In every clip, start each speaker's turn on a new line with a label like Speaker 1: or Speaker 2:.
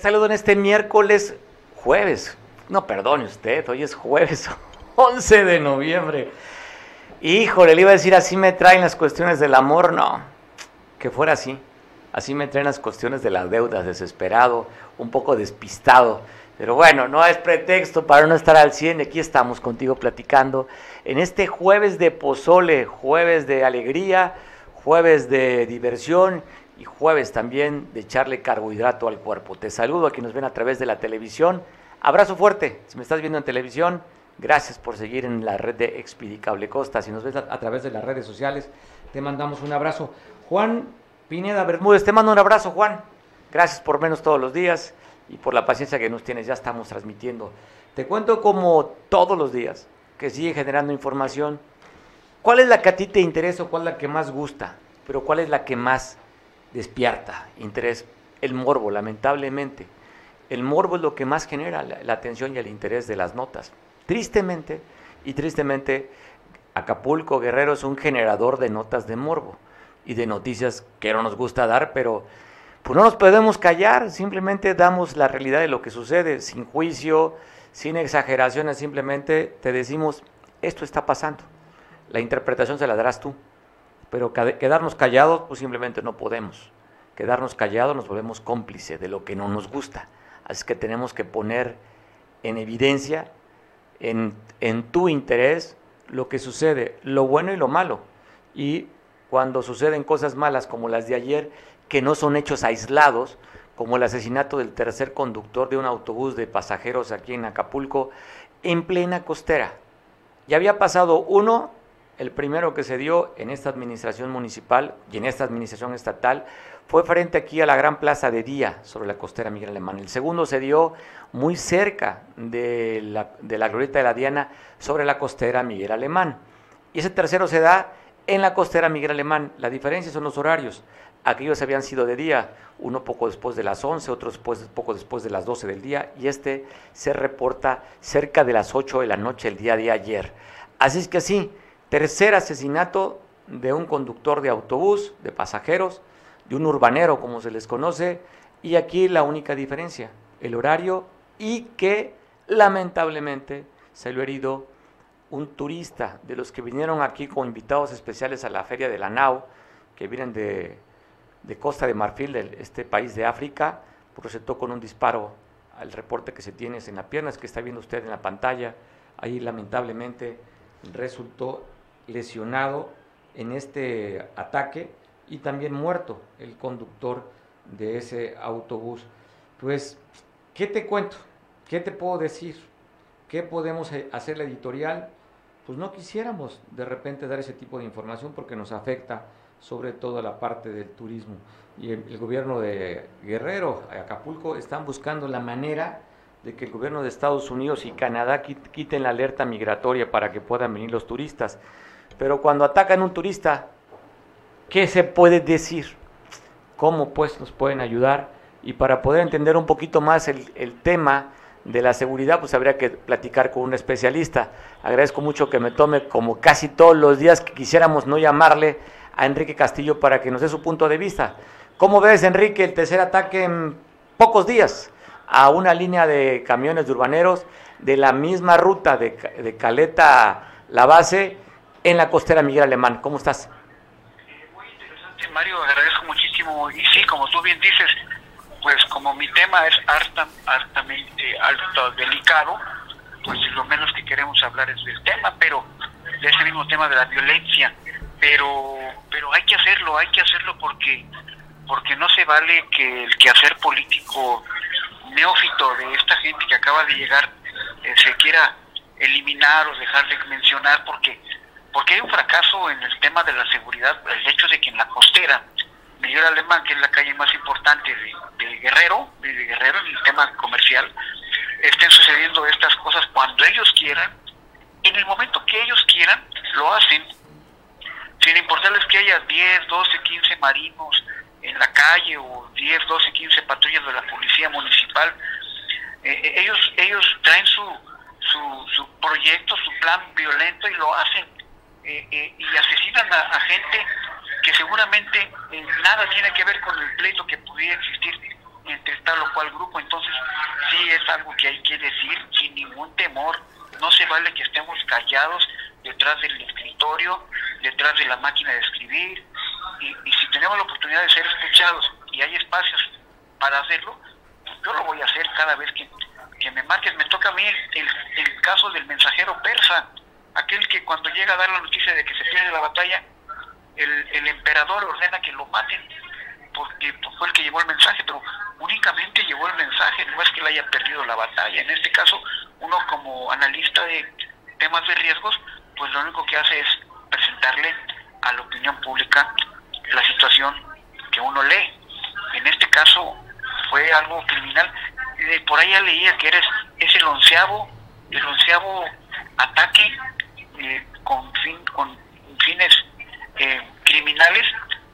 Speaker 1: Saludo en este miércoles, jueves. No, perdone usted, hoy es jueves 11 de noviembre. Híjole, le iba a decir, así me traen las cuestiones del amor. No, que fuera así. Así me traen las cuestiones de las deudas, desesperado, un poco despistado. Pero bueno, no es pretexto para no estar al 100. Aquí estamos contigo platicando en este jueves de pozole, jueves de alegría, jueves de diversión y jueves también de echarle carbohidrato al cuerpo. Te saludo a quienes nos ven a través de la televisión. Abrazo fuerte. Si me estás viendo en televisión, gracias por seguir en la red de Expedicable Costa. Si nos ves a, través de las redes sociales, te mandamos un abrazo. Juan Pineda Bermúdez, te mando un abrazo, Juan. Gracias por menos todos los días y por la paciencia que nos tienes. Ya estamos transmitiendo. Te cuento como todos los días que sigue generando información. ¿Cuál es la que a ti te interesa o cuál es la que más gusta? Pero ¿cuál es la que más despierta interés? El morbo, lamentablemente. El morbo es lo que más genera la, atención y el interés de las notas. Tristemente, y tristemente, Acapulco Guerrero es un generador de notas de morbo y de noticias que no nos gusta dar, pero pues no nos podemos callar, simplemente damos la realidad de lo que sucede, sin juicio, sin exageraciones, simplemente te decimos, esto está pasando. La interpretación se la darás tú, pero quedarnos callados, pues simplemente no podemos. Quedarnos callados nos volvemos cómplices de lo que no nos gusta. Así que tenemos que poner en evidencia, en, en tu interés, lo que sucede, lo bueno y lo malo. Y cuando suceden cosas malas como las de ayer, que no son hechos aislados, como el asesinato del tercer conductor de un autobús de pasajeros aquí en Acapulco, en plena costera. Ya había pasado uno, el primero que se dio en esta administración municipal y en esta administración estatal, fue frente aquí a la gran plaza de Día, sobre la costera Miguel Alemán. El segundo se dio muy cerca de la, de la glorieta de la Diana, sobre la costera Miguel Alemán. Y ese tercero se da en la costera Miguel Alemán. La diferencia son los horarios. Aquellos habían sido de día, uno poco después de las 11, otro después, poco después de las 12 del día, y este se reporta cerca de las 8 de la noche el día de ayer. Así es que sí, tercer asesinato de un conductor de autobús, de pasajeros, de un urbanero, como se les conoce, y aquí la única diferencia, el horario y que lamentablemente se lo herido un turista de los que vinieron aquí como invitados especiales a la feria de la NAU, que vienen de, de Costa de Marfil, de este país de África, procedió con un disparo al reporte que se tiene en las piernas que está viendo usted en la pantalla. Ahí lamentablemente resultó lesionado en este ataque y también muerto el conductor de ese autobús. Pues, ¿qué te cuento? ¿Qué te puedo decir? ¿Qué podemos hacer la editorial? Pues no quisiéramos de repente dar ese tipo de información porque nos afecta sobre todo la parte del turismo. Y el, el, gobierno de Guerrero, Acapulco, están buscando la manera de que el gobierno de Estados Unidos y Canadá quiten la alerta migratoria para que puedan venir los turistas. Pero cuando atacan un turista, ¿qué se puede decir? ¿Cómo pues nos pueden ayudar? Y para poder entender un poquito más el, el tema de la seguridad, pues habría que platicar con un especialista. Agradezco mucho que me tome como casi todos los días que quisiéramos no llamarle a Enrique Castillo para que nos dé su punto de vista. ¿Cómo ves, Enrique, el tercer ataque en pocos días a una línea de camiones de urbaneros de la misma ruta de, de Caleta La Base en la costera Miguel Alemán? ¿Cómo estás?
Speaker 2: Muy interesante, Mario, agradezco muchísimo. Y sí, como tú bien dices, pues como mi tema es harta, hartamente alto, delicado, pues lo menos que queremos hablar es del tema, pero de ese mismo tema de la violencia pero pero hay que hacerlo, hay que hacerlo porque porque no se vale que el quehacer político neófito de esta gente que acaba de llegar eh, se quiera eliminar o dejar de mencionar porque porque hay un fracaso en el tema de la seguridad, el hecho de que en la costera, Miguel Alemán, que es la calle más importante de, Guerrero, de Guerrero en el tema comercial, estén sucediendo estas cosas cuando ellos quieran, en el momento que ellos quieran, lo hacen. Sin importarles que haya 10, 12, 15 marinos en la calle o 10, 12, 15 patrullas de la policía municipal, eh, ellos ellos traen su, su, su, proyecto, su plan violento y lo hacen eh, eh, y asesinan a, gente que seguramente nada tiene que ver con el pleito que pudiera existir entre tal o cual grupo. Entonces, sí es algo que hay que decir sin ningún temor. No se vale que estemos callados detrás del escritorio, detrás de la máquina de escribir. Y, si tenemos la oportunidad de ser escuchados y hay espacios para hacerlo, yo lo voy a hacer cada vez que, me marques. Me toca a mí el caso del mensajero persa, aquel que cuando llega a dar la noticia de que se pierde la batalla, el, el emperador ordena que lo maten porque fue el que llevó el mensaje, pero únicamente llevó el mensaje, no es que le haya perdido la batalla. En este caso, uno como analista de temas de riesgos, pues lo único que hace es presentarle a la opinión pública la situación que uno lee. En este caso fue algo criminal. Por ahí ya leía que eres, es el onceavo, el onceavo ataque eh, con, fin, con fines eh, criminales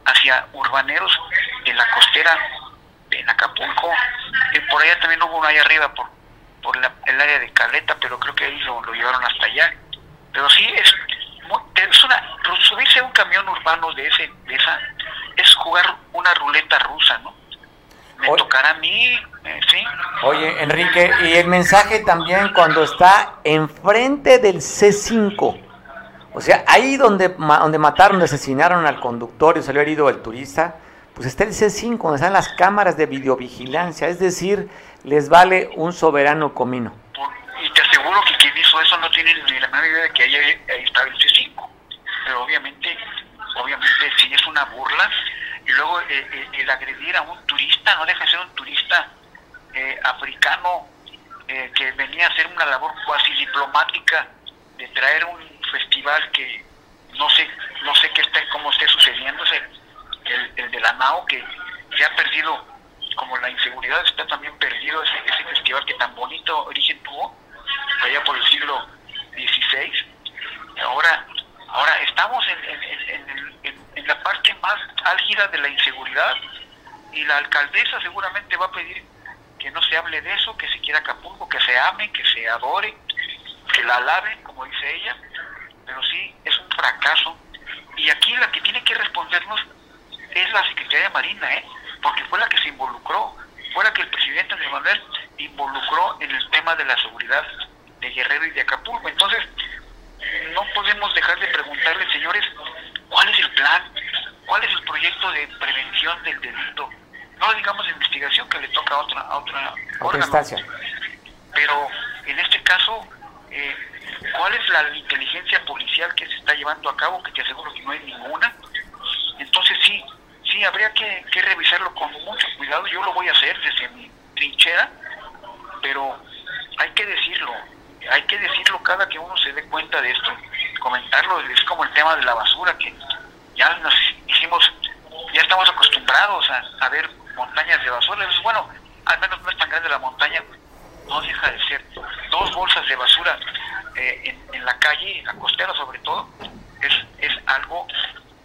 Speaker 2: hacia urbaneros de la costera en Acapulco. y por allá también hubo uno ahí arriba por, por el área de Caleta, pero creo que ahí lo, llevaron hasta allá. Pero sí, es, es una, subirse a un camión urbano de, ese, de esa es jugar una ruleta rusa, ¿no? Me tocará a mí, eh, sí.
Speaker 1: Oye, Enrique, y el mensaje también cuando está enfrente del C5 o sea, ahí donde, donde mataron, asesinaron al conductor y salió herido el turista, pues está el C5, donde están las cámaras de videovigilancia, es decir, les vale un soberano comino.
Speaker 2: Y te aseguro que quien hizo eso no tiene ni la menor idea de que ahí, ahí está el C5. Pero obviamente, obviamente sí es una burla. Y luego eh, eh, el agredir a un turista, no deja de ser un turista eh, africano que venía a hacer una labor cuasi diplomática de traer un festival que no sé no sé qué está cómo esté sucediéndose el, el de la NAO que se ha perdido como la inseguridad está también perdido ese, ese festival que tan bonito origen tuvo allá por el siglo XVI ahora ahora estamos en, en la parte más álgida de la inseguridad y la alcaldesa seguramente va a pedir que no se hable de eso, que se quiera Acapulco, que se ame, que se adore, que la alaben, como dice ella, pero sí es un fracaso. Y aquí la que tiene que respondernos es la Secretaría de Marina, ¿eh? porque fue la que se involucró, fue la que el presidente Andrés Manuel involucró en el tema de la seguridad de Guerrero y de Acapulco. Entonces, no podemos dejar de preguntarle, señores, ¿cuál es el plan? ¿Cuál es el proyecto de prevención del delito? No digamos investigación que le toca a otra, a otra órgano. Pero en este caso, eh, cuál es la inteligencia policial que se está llevando a cabo, que te aseguro que no hay ninguna. Entonces sí, sí, habría que, revisarlo con mucho cuidado. Yo lo voy a hacer desde mi trinchera, pero hay que decirlo, hay que decirlo cada que uno se dé cuenta de esto, comentarlo, es como el tema de la basura, que ya nos hicimos, ya estamos acostumbrados a, ver montañas de basura. bueno, al menos no es tan grande la montaña, no deja de ser dos bolsas de basura eh, en, la calle, en la costera sobre todo, es, es algo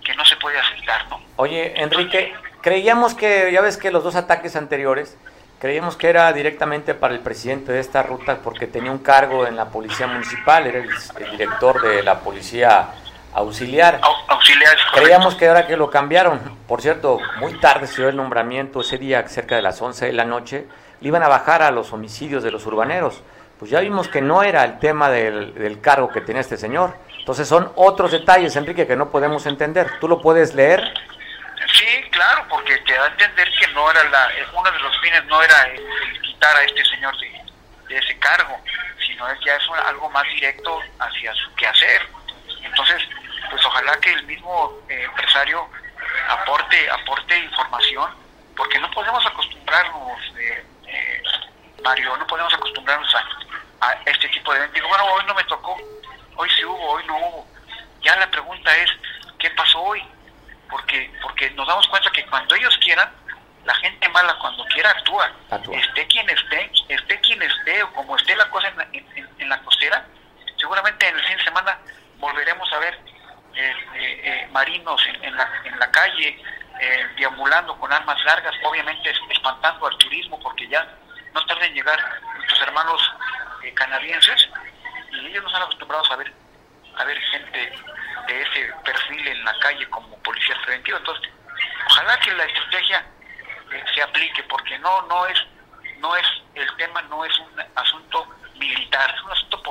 Speaker 2: que no se puede aceptar, ¿no?
Speaker 1: Oye, Enrique, creíamos que, ya ves que los dos ataques anteriores, creíamos que era directamente para el presidente de esta ruta porque tenía un cargo en la policía municipal, era el, director de la policía auxiliar.
Speaker 2: auxiliar
Speaker 1: Creíamos que ahora que lo cambiaron, por cierto, muy tarde se dio el nombramiento, ese día cerca de las 11 de la noche, le iban a bajar a los homicidios de los urbaneros pues ya vimos que no era el tema del, cargo que tenía este señor. Entonces son otros detalles, Enrique, que no podemos entender. ¿Tú lo puedes leer?
Speaker 2: Sí, claro, porque te da a entender que no era la, uno de los fines no era el, quitar a este señor de, ese cargo, sino es ya es algo más directo hacia su quehacer. Entonces, pues ojalá que el mismo eh, empresario aporte aporte información, porque no podemos acostumbrarnos, eh, eh, Mario, no podemos acostumbrarnos a, a este tipo de eventos. Digo, bueno, hoy no me tocó, hoy sí hubo, hoy no hubo. Ya la pregunta es, ¿qué pasó hoy? Porque, porque nos damos cuenta que cuando ellos quieran, la gente mala cuando quiera actúa. Esté quien esté, esté quien esté, o como esté la cosa en la, en, la costera, seguramente en el fin de semana volveremos a ver eh, eh, eh, marinos en, la, en la calle, deambulando con armas largas, obviamente espantando al turismo, porque ya no tarda en llegar nuestros hermanos eh, canadienses y ellos no están acostumbrados a ver, a ver gente de ese perfil en la calle como policías preventivos. Entonces, ojalá que la estrategia eh, se aplique, porque no, no es, no es, el tema no es un asunto militar, es un asunto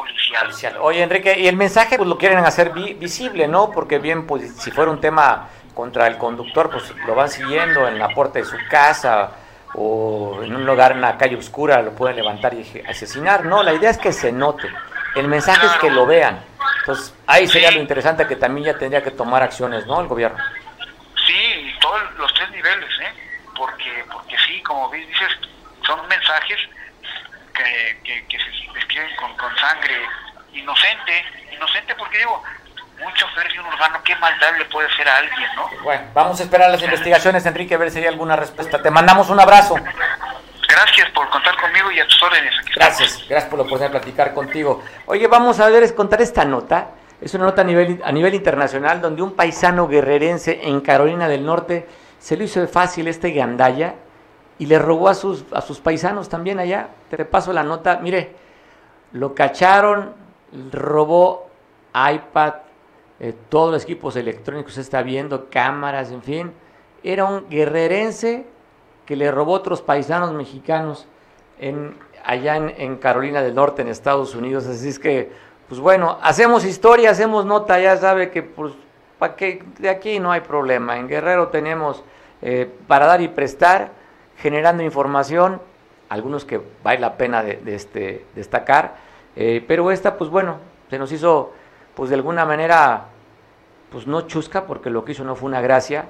Speaker 1: Oye, Enrique, y el mensaje pues lo quieren hacer visible, ¿no? Porque bien, pues si fuera un tema contra el conductor, pues lo van siguiendo en la puerta de su casa o en un lugar, en una calle oscura, lo pueden levantar y asesinar. No, la idea es que se note. El mensaje es que lo vean. Entonces, ahí sería lo interesante que también ya tendría que tomar acciones, ¿no? El gobierno.
Speaker 2: Sí, todos los tres niveles, ¿eh? Porque, porque sí, como dices, son mensajes que, que, se escriben con, con sangre inocente, inocente porque digo, de un urbano, ¿qué maldad le puede hacer a alguien, no?
Speaker 1: Bueno, vamos a esperar las investigaciones, Enrique, a ver si hay alguna respuesta. Te mandamos un abrazo.
Speaker 2: Gracias por contar conmigo y a tus órdenes.
Speaker 1: gracias, gracias por la oportunidad de platicar contigo. Oye, vamos a ver, contar esta nota. Es una nota a nivel, a nivel internacional donde un paisano guerrerense en Carolina del Norte se le hizo fácil este gandalla y le robó a sus, a sus paisanos también allá. Te repaso la nota. Mire, lo cacharon, robó iPad, eh, todos los equipos electrónicos, está viendo, cámaras, en fin. Era un guerrerense que le robó otros paisanos mexicanos en, allá en, Carolina del Norte, en Estados Unidos. Así es que, pues bueno, hacemos historia, hacemos nota, ya sabe que pues, que de aquí no hay problema. En Guerrero tenemos eh, para dar y prestar, generando información, algunos que vale la pena de, este, destacar, eh, pero esta, pues bueno, se nos hizo, pues de alguna manera, pues no chusca, porque lo que hizo no fue una gracia,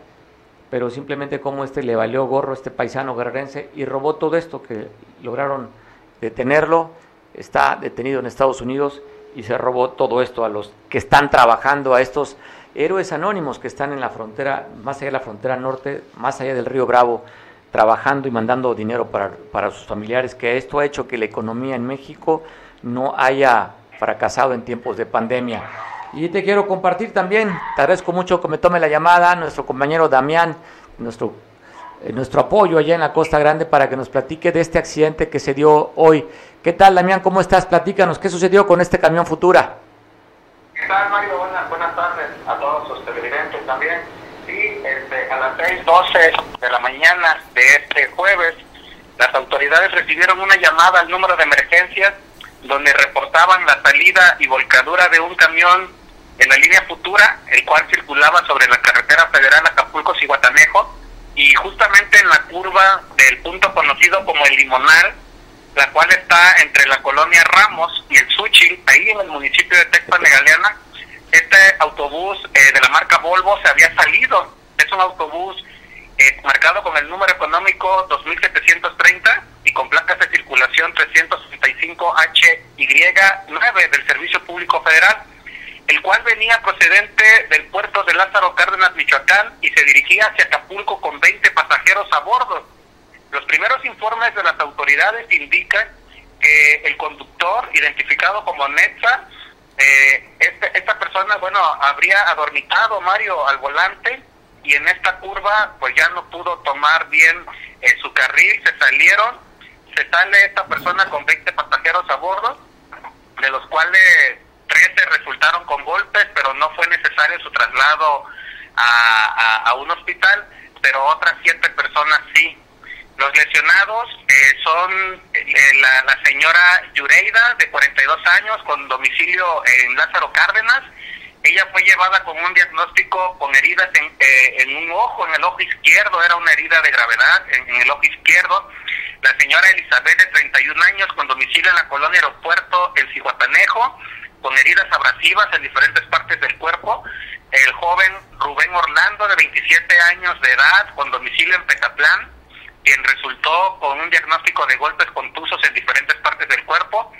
Speaker 1: pero simplemente como este le valió gorro a este paisano guerrerense y robó todo esto que lograron detenerlo, está detenido en Estados Unidos y se robó todo esto a los que están trabajando, a estos héroes anónimos que están en la frontera, más allá de la frontera norte, más allá del río Bravo, trabajando y mandando dinero para, para sus familiares, que esto ha hecho que la economía en México no haya fracasado en tiempos de pandemia. Y te quiero compartir también, te agradezco mucho que me tome la llamada, nuestro compañero Damián, nuestro, eh, nuestro apoyo allá en la Costa Grande para que nos platique de este accidente que se dio hoy. ¿Qué tal, Damián? ¿Cómo estás? Platícanos, ¿qué sucedió con este camión Futura?
Speaker 3: ¿Qué tal, Mario? Buenas, buenas tardes a todos los televidentes también. Sí, este, a las 6.12 de la mañana de este jueves, las autoridades recibieron una llamada al número de emergencias donde reportaban la salida y volcadura de un camión en la línea futura, el cual circulaba sobre la carretera federal Acapulco-Cihuatanejo, y justamente en la curva del punto conocido como el Limonal, la cual está entre la colonia Ramos y el Suchil, ahí en el municipio de Texpan de Galeana, este autobús eh, de la marca Volvo se había salido. Es un autobús eh, marcado con el número económico 2730 y con placas de circulación 365HY9 del Servicio Público Federal el cual venía procedente del puerto de Lázaro Cárdenas, Michoacán, y se dirigía hacia Acapulco con 20 pasajeros a bordo. Los primeros informes de las autoridades indican que el conductor, identificado como Netza, eh, este, esta persona, bueno, habría adormitado Mario al volante y en esta curva, pues ya no pudo tomar bien eh, su carril, se salieron, se sale esta persona con 20 pasajeros a bordo, de los cuales 13 resultaron con golpes, pero no fue necesario su traslado a, un hospital, pero otras siete personas sí. Los lesionados eh, son eh, la, la, señora Yureida, de 42 años, con domicilio en Lázaro Cárdenas. Ella fue llevada con un diagnóstico con heridas en, eh, en un ojo, en el ojo izquierdo, era una herida de gravedad en, el ojo izquierdo. La señora Elizabeth, de 31 años, con domicilio en la colonia Aeropuerto, en Cihuatanejo con heridas abrasivas en diferentes partes del cuerpo. El joven Rubén Orlando, de 27 años de edad, con domicilio en Pecatlán, quien resultó con un diagnóstico de golpes contusos en diferentes partes del cuerpo.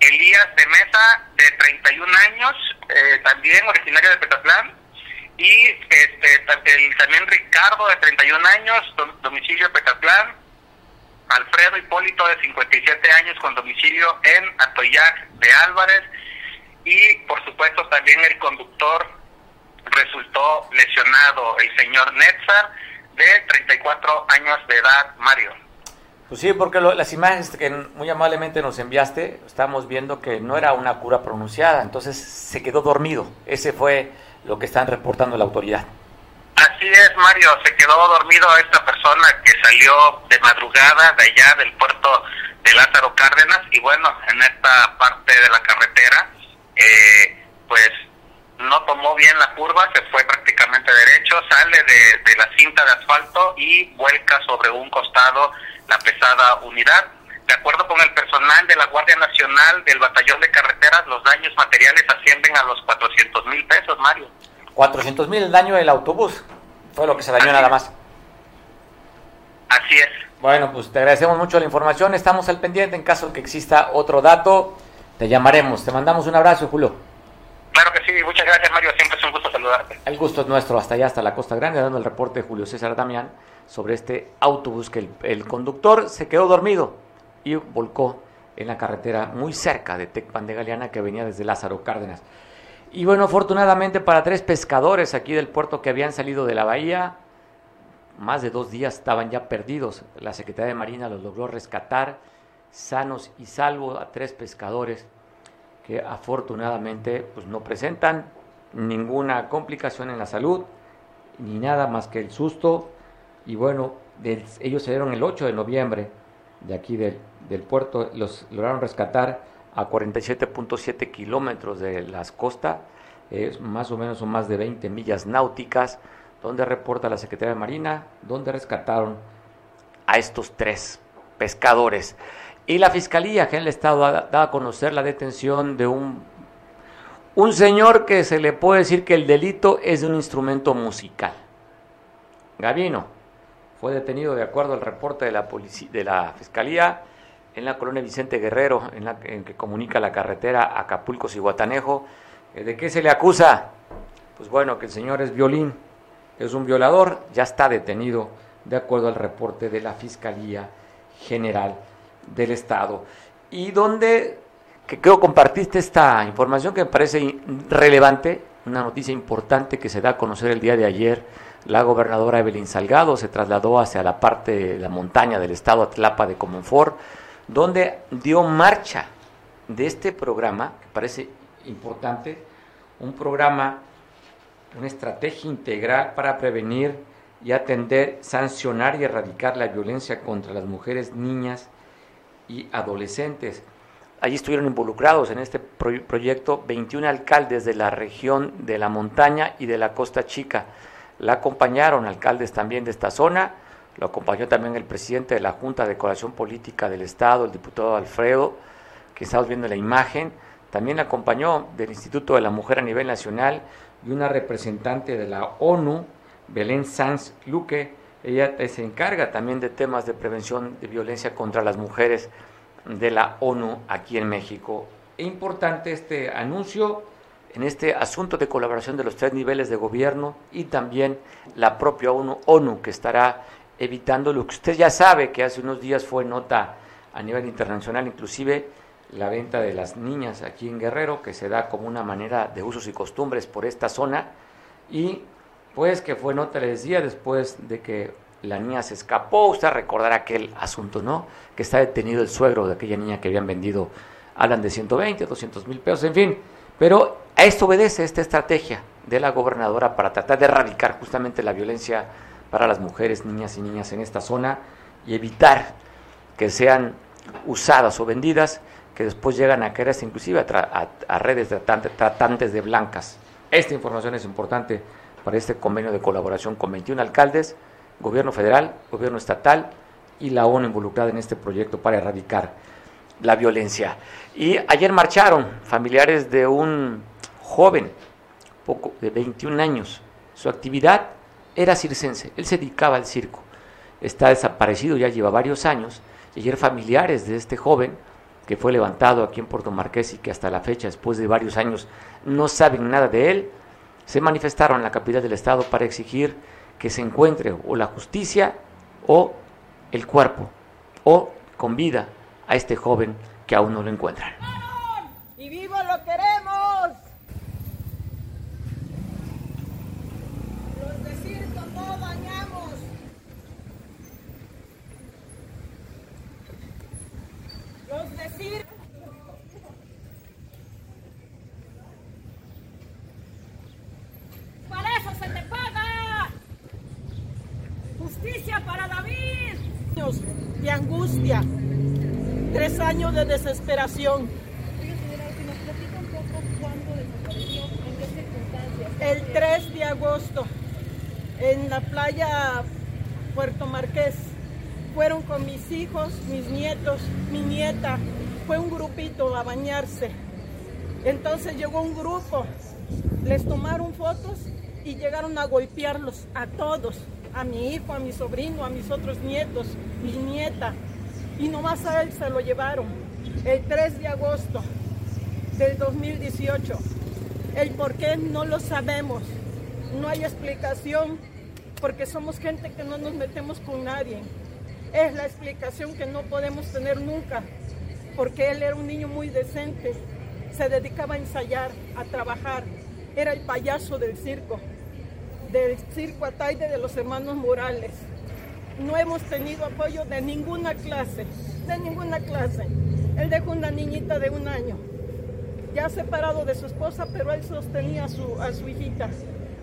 Speaker 3: Elías de Mesa, de 31 años, eh, también originario de Pecatlán. Y este, también Ricardo, de 31 años, domicilio en Pecatlán. Alfredo Hipólito, de 57 años, con domicilio en Atoyac de Álvarez y por supuesto también el conductor resultó lesionado, el señor Netzar, de 34 años de edad, Mario.
Speaker 1: Pues sí, porque las imágenes que muy amablemente nos enviaste, estamos viendo que no era una cura pronunciada, entonces se quedó dormido. Ese fue lo que están reportando la autoridad.
Speaker 3: Así es, Mario, se quedó dormido esta persona que salió de madrugada de allá del puerto de Lázaro Cárdenas y bueno, en esta parte de la carretera, eh, pues no tomó bien la curva, se fue prácticamente derecho, sale de la cinta de asfalto y vuelca sobre un costado la pesada unidad. De acuerdo con el personal de la Guardia Nacional del Batallón de Carreteras, los daños materiales ascienden a los 400 mil pesos, Mario.
Speaker 1: 400 mil el daño del autobús, fue lo que se dañó
Speaker 3: Así
Speaker 1: nada
Speaker 3: es.
Speaker 1: más.
Speaker 3: Así es.
Speaker 1: Bueno, pues te agradecemos mucho la información, estamos al pendiente en caso que exista otro dato, te llamaremos, te mandamos un abrazo, Julio.
Speaker 3: Claro que sí, muchas gracias, Mario. Siempre es un gusto saludarte.
Speaker 1: El gusto es nuestro, hasta allá, hasta la Costa Grande, dando el reporte de Julio César Damián sobre este autobús que el, conductor se quedó dormido y volcó en la carretera muy cerca de Tecpan de Galeana que venía desde Lázaro Cárdenas. Y bueno, afortunadamente para tres pescadores aquí del puerto que habían salido de la bahía, más de dos días estaban ya perdidos. La Secretaría de Marina los logró rescatar sanos y salvos a tres pescadores que afortunadamente pues, no presentan ninguna complicación en la salud, ni nada más que el susto. Y bueno, ellos salieron el 8 de noviembre de aquí del, puerto, los lograron rescatar a 47.7 kilómetros de las costas, es más o menos son más de 20 millas náuticas, donde reporta la Secretaría de Marina, donde rescataron a estos tres pescadores. Y la Fiscalía General del Estado da, da a conocer la detención de un, un señor que se le puede decir que el delito es de un instrumento musical. Gavino fue detenido de acuerdo al reporte de la, polici- de la Fiscalía en la colonia Vicente Guerrero, en la que comunica la carretera Acapulco-Cihuatanejo. Eh, ¿De qué se le acusa? Pues bueno, que el señor es violín, es un violador, ya está detenido de acuerdo al reporte de la Fiscalía General del Estado. Y donde, que creo compartiste esta información que me parece relevante, una noticia importante que se da a conocer el día de ayer, la gobernadora Evelyn Salgado se trasladó hacia la parte de la montaña del estado Atlapa de Comonfort, donde dio marcha de este programa, que parece importante, un programa una estrategia integral para prevenir y atender, sancionar y erradicar la violencia contra las mujeres, niñas y adolescentes. Allí estuvieron involucrados en este pro- proyecto 21 alcaldes de la región de la montaña y de la costa chica. La acompañaron alcaldes también de esta zona, lo acompañó también el presidente de la Junta de Coalición Política del Estado, el diputado Alfredo, que estamos viendo en la imagen, también la acompañó del Instituto de la Mujer a nivel nacional y una representante de la ONU, Belén Sanz Luque. Ella se encarga también de temas de prevención de violencia contra las mujeres de la ONU aquí en México. Es importante este anuncio en este asunto de colaboración de los tres niveles de gobierno y también la propia ONU, ONU que estará evitando lo que usted ya sabe que hace unos días fue nota a nivel internacional, inclusive la venta de las niñas aquí en Guerrero, que se da como una manera de usos y costumbres por esta zona, y pues que fue nota, les decía, después de que la niña se escapó, usted recordará aquel asunto, ¿no? Que está detenido el suegro de aquella niña que habían vendido, hablan de 120, 200 mil pesos, en fin, pero a esto obedece esta estrategia de la gobernadora para tratar de erradicar justamente la violencia para las mujeres, niñas y niñas en esta zona y evitar que sean usadas o vendidas, que después llegan a hasta inclusive a, tra- a- redes de tratan- tratantes de blancas. Esta información es importante para este convenio de colaboración con 21 alcaldes, gobierno federal, gobierno estatal y la ONU involucrada en este proyecto para erradicar la violencia. Y ayer marcharon familiares de un joven, poco de 21 años. Su actividad era circense, él se dedicaba al circo. Está desaparecido, ya lleva varios años. Y ayer familiares de este joven, que fue levantado aquí en Puerto Marqués y que hasta la fecha, después de varios años, no saben nada de él, se manifestaron en la capital del estado para exigir que se encuentre o la justicia o el cuerpo o con vida a este joven que aún no lo encuentran.
Speaker 4: y vivo lo queremos. Los de no dañamos. Los de circo. Para eso se te paga.
Speaker 5: Justicia para David.
Speaker 6: De angustia, tres años de desesperación. El 3 de agosto, en la playa Puerto Marqués, fueron con mis hijos, mis nietos, mi nieta, fue un grupito a bañarse. Entonces llegó un grupo, les tomaron fotos y llegaron a golpearlos a todos, a mi hijo, a mi sobrino, a mis otros nietos, mi nieta. Y nomás a él se lo llevaron el 3 de agosto del 2018. El por qué no lo sabemos. No hay explicación porque somos gente que no nos metemos con nadie. Es la explicación que no podemos tener nunca porque él era un niño muy decente. Se dedicaba a ensayar, a trabajar. Era el payaso del circo, del circo Ataide de los hermanos Morales. No hemos tenido apoyo de ninguna clase, de ninguna clase. Él dejó una niñita de un año ya separado de su esposa, pero él sostenía a su, a su hijita,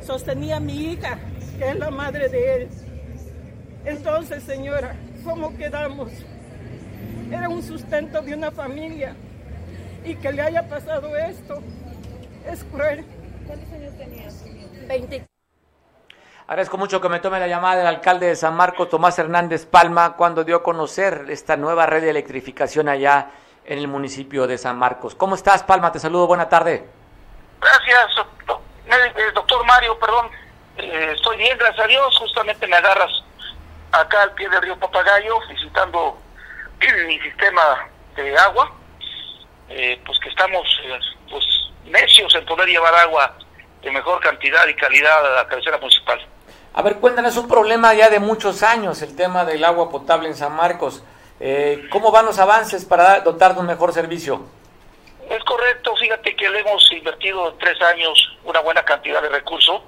Speaker 6: sostenía a mi hija, que es la madre de él. Entonces, señora, ¿cómo quedamos? Era un sustento de una familia y que le haya pasado esto es cruel.
Speaker 5: ¿Cuántos años tenía?
Speaker 6: 20.
Speaker 1: Agradezco mucho que me tome la llamada del alcalde de San Marcos, Tomás Hernández Palma, cuando dio a conocer esta nueva red de electrificación allá en el municipio de San Marcos. ¿Cómo estás, Palma? Te saludo, buena tarde.
Speaker 7: Gracias, doctor, eh, doctor Mario, perdón. Eh, estoy bien, gracias a Dios. Justamente me agarras acá al pie del río Papagayo, visitando mi sistema de agua. Eh, pues que estamos eh, pues necios en poder llevar agua de mejor cantidad y calidad a la cabecera municipal.
Speaker 1: A ver, cuéntanos un problema ya de muchos años, el tema del agua potable en San Marcos. Eh, ¿Cómo van los avances para dotar de un mejor servicio?
Speaker 7: Es correcto, fíjate que le hemos invertido en tres años una buena cantidad de recursos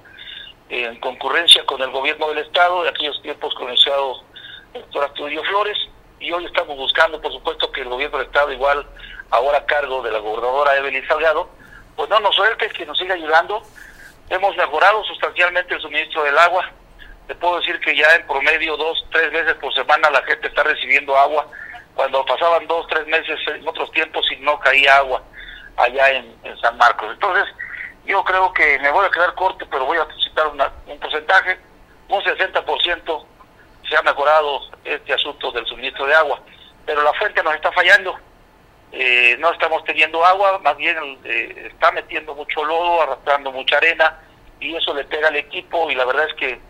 Speaker 7: en concurrencia con el gobierno del Estado, de aquellos tiempos con el doctor Astudillo Flores, y hoy estamos buscando, por supuesto, que el gobierno del Estado, igual ahora a cargo de la gobernadora Evelyn Salgado, pues no nos suelte, que nos siga ayudando. Hemos mejorado sustancialmente el suministro del agua. Te puedo decir que ya en promedio dos, tres veces por semana la gente está recibiendo agua, cuando pasaban dos, tres meses en otros tiempos y no caía agua allá en, San Marcos. Entonces, yo creo que me voy a quedar corto, pero voy a citar una, un porcentaje, un 60% se ha mejorado este asunto del suministro de agua, pero la fuente nos está fallando, eh, no estamos teniendo agua, más bien eh, está metiendo mucho lodo, arrastrando mucha arena, y eso le pega al equipo, y la verdad es que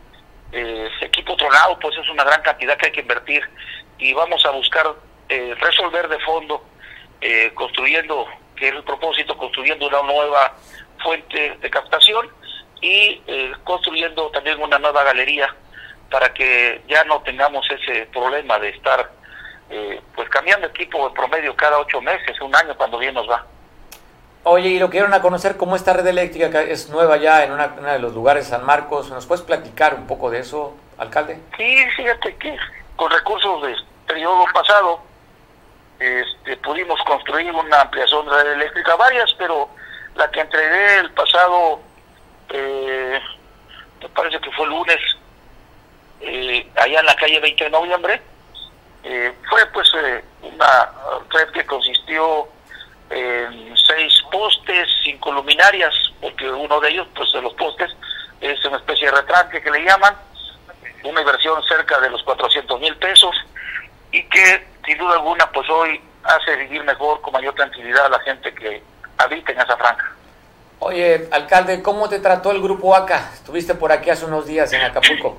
Speaker 7: eh, equipo tronado, pues es una gran cantidad que hay que invertir, y vamos a buscar eh, resolver de fondo, eh, construyendo, que es el propósito, construyendo una nueva fuente de captación y eh, construyendo también una nueva galería para que ya no tengamos ese problema de estar eh, pues cambiando equipo en promedio cada ocho meses, un año cuando bien nos va.
Speaker 1: Oye, y lo que dieron a conocer como esta red eléctrica que es nueva ya en una, una de los lugares de San Marcos, ¿nos puedes platicar un poco de eso, alcalde?
Speaker 7: Sí, fíjate que con recursos del periodo pasado este, pudimos construir una ampliación de red eléctrica, varias, pero la que entregué el pasado, eh, me parece que fue el lunes, eh, allá en la calle 20 de noviembre, eh, fue pues eh, una red que consistió en seis postes, cinco luminarias, porque uno de ellos, pues de los postes, es una especie de retranque que le llaman, una inversión cerca de los 400 mil pesos, y que sin duda alguna pues hoy hace vivir mejor con mayor tranquilidad a la gente que habita en esa franja.
Speaker 1: Oye, alcalde, ¿cómo te trató el grupo ACA? Estuviste por aquí hace unos días en Acapulco.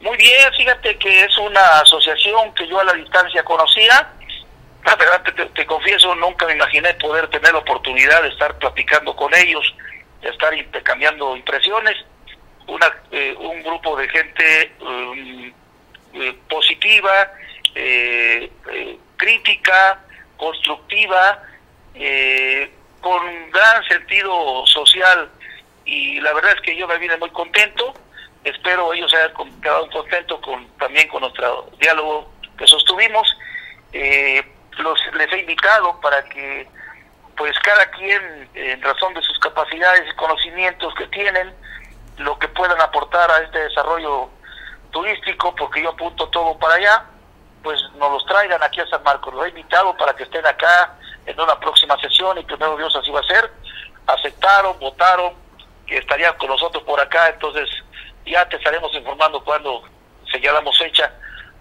Speaker 7: Muy bien, fíjate que es una asociación que yo a la distancia conocía. La verdad te, confieso, nunca me imaginé poder tener la oportunidad de estar platicando con ellos, de estar intercambiando impresiones. Una, eh, un grupo de gente um, eh, positiva, eh, eh, crítica, constructiva, eh, con gran sentido social y la verdad es que yo me vine muy contento. Espero ellos hayan quedado contentos con, también con nuestro diálogo que sostuvimos. Eh, los, les he invitado para que pues cada quien en razón de sus capacidades y conocimientos que tienen lo que puedan aportar a este desarrollo
Speaker 2: turístico, porque yo apunto todo para allá, pues nos los traigan aquí a San Marcos. Los he invitado para que estén acá en una próxima sesión y primero Dios así va a ser. Aceptaron, votaron, que estarían con nosotros por acá, entonces ya te estaremos informando cuando señalamos fecha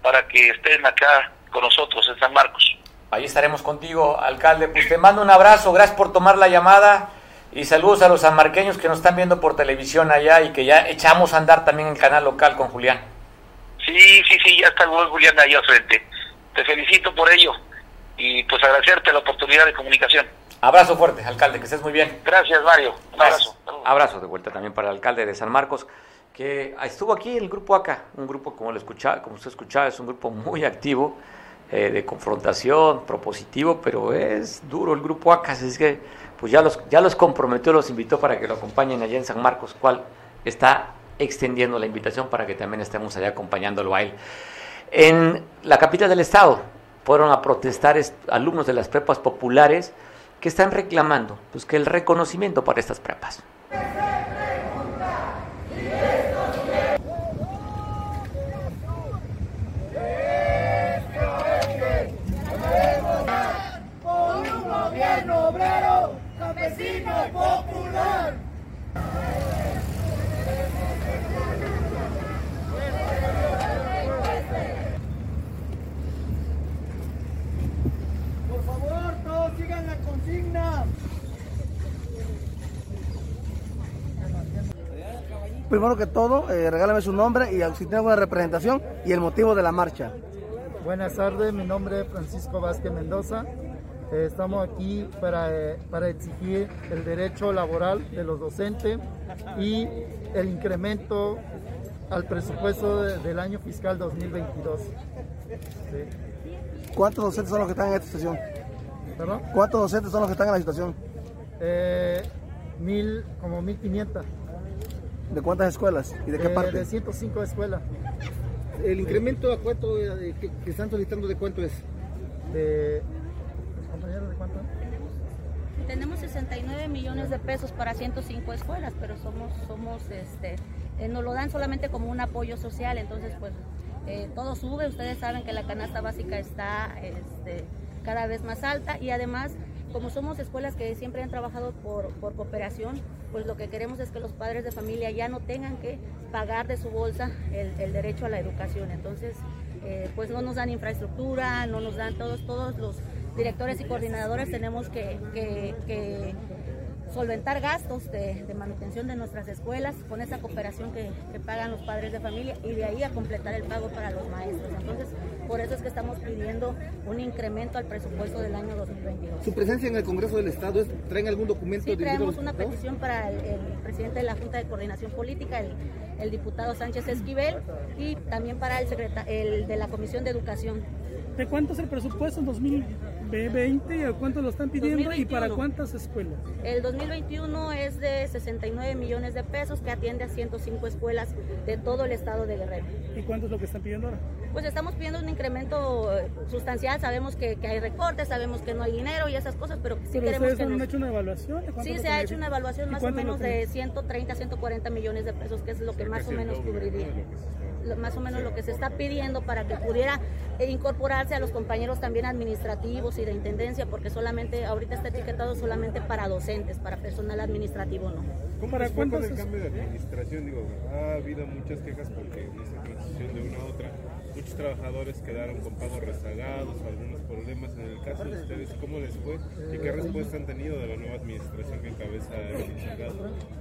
Speaker 2: para que estén acá con nosotros en San Marcos.
Speaker 1: Ahí estaremos contigo, alcalde. Pues te mando un abrazo, gracias por tomar la llamada y saludos a los sanmarqueños que nos están viendo por televisión allá y que ya echamos a andar también el canal local con Julián.
Speaker 2: Sí, sí, sí, ya está el buen Julián ahí al frente. Te felicito por ello y pues agradecerte la oportunidad de comunicación.
Speaker 1: Abrazo fuerte, alcalde, que estés muy bien.
Speaker 2: Gracias, Mario. Un abrazo.
Speaker 1: Abrazo de vuelta también para el alcalde de San Marcos, que estuvo aquí el grupo acá, un grupo como lo escuchaba, como usted escuchaba, es un grupo muy activo eh, de confrontación, propositivo, pero es duro el grupo ACA, así es que pues ya los, ya los comprometió, los invitó para que lo acompañen allá en San Marcos, cual está extendiendo la invitación para que también estemos allá acompañándolo a él. En la capital del estado fueron a protestar alumnos de las prepas populares que están reclamando pues, que el reconocimiento para estas prepas.
Speaker 8: popular. Por favor, todos sigan la consigna. Primero que todo, eh, regálame su nombre y si tiene alguna representación y el motivo de la marcha.
Speaker 9: Buenas tardes, mi nombre es Francisco Vázquez Mendoza, eh, estamos aquí para, eh, para, exigir el derecho laboral de los docentes y el incremento al presupuesto del año fiscal 2022.
Speaker 8: ¿Cuántos docentes son los que están en esta situación?
Speaker 9: ¿Perdón?
Speaker 8: ¿Cuántos docentes son los que están en la situación?
Speaker 9: Mil, como 1500.
Speaker 8: ¿De cuántas escuelas? ¿Y de qué parte?
Speaker 9: De 105 escuelas.
Speaker 8: ¿El incremento a cuánto que, que están solicitando de cuánto es?
Speaker 9: De
Speaker 10: tenemos 69 millones de pesos para 105 escuelas, pero somos, somos, este, eh, nos lo dan solamente como un apoyo social, entonces pues eh, todo sube, ustedes saben que la canasta básica está este, cada vez más alta y además como somos escuelas que siempre han trabajado por, por, cooperación, pues lo que queremos es que los padres de familia ya no tengan que pagar de su bolsa el, el derecho a la educación. Entonces, eh, pues no nos dan infraestructura, no nos dan todos, todos los directores y coordinadores tenemos que, solventar gastos de, manutención de nuestras escuelas con esa cooperación que, pagan los padres de familia y de ahí a completar el pago para los maestros. Entonces, por eso es que estamos pidiendo un incremento al presupuesto del año 2022.
Speaker 8: ¿Su presencia en el Congreso del Estado traen algún documento?
Speaker 10: Sí, traemos una petición para el, presidente de la Junta de Coordinación Política, el, diputado Sánchez Esquivel, y también para el, el de la Comisión de Educación.
Speaker 11: ¿De cuánto es el presupuesto en 2022? B20 cuánto lo están pidiendo y para cuántas escuelas?
Speaker 10: El 2021 es de 69 millones de pesos que atiende a 105 escuelas de todo el estado de Guerrero.
Speaker 11: ¿Y cuánto es lo que están pidiendo ahora?
Speaker 10: Pues estamos pidiendo un incremento sustancial, sabemos que, hay recortes, sabemos que no hay dinero y esas cosas, pero sí queremos
Speaker 11: ustedes han hecho una evaluación?
Speaker 10: Sí, se ha hecho una evaluación más o menos de 130, 140 millones de pesos, que es lo que más o menos cubriría más o menos lo que se está pidiendo para que pudiera incorporarse a los compañeros también administrativos y de intendencia, porque solamente ahorita está etiquetado solamente para docentes, para personal administrativo no.
Speaker 12: ¿Cómo ¿Para cuántos? el cambio de administración? Digo, ha habido muchas quejas porque en esta transición de una a otra muchos trabajadores quedaron con pagos rezagados, algunos problemas. En el caso de ustedes, ¿cómo les fue y qué respuesta han tenido de la nueva administración que encabeza el?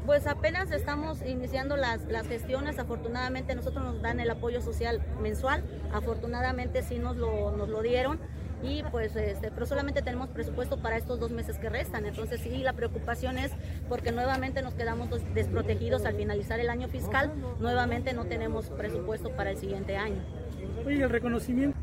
Speaker 10: Pues apenas estamos iniciando las, las gestiones. Afortunadamente, nosotros nos dan el apoyo social mensual. Afortunadamente, sí nos lo, nos lo dieron y pues este, pero solamente tenemos presupuesto para estos dos meses que restan. Entonces sí, la preocupación es porque nuevamente nos quedamos desprotegidos al finalizar el año fiscal, nuevamente no tenemos presupuesto para el siguiente año.
Speaker 11: Oye, el reconocimiento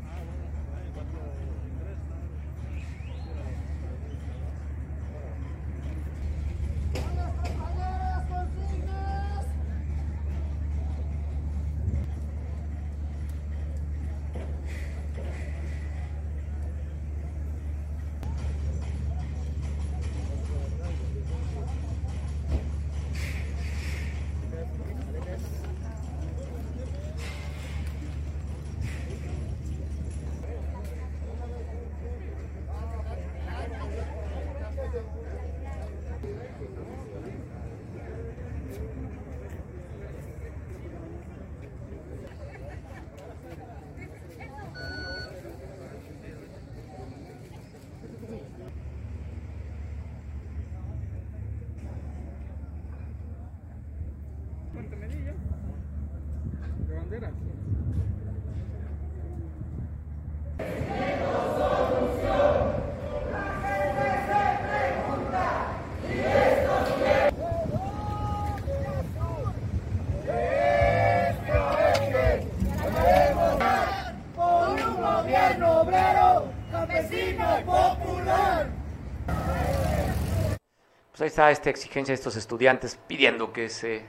Speaker 1: está esta exigencia de estos estudiantes pidiendo que se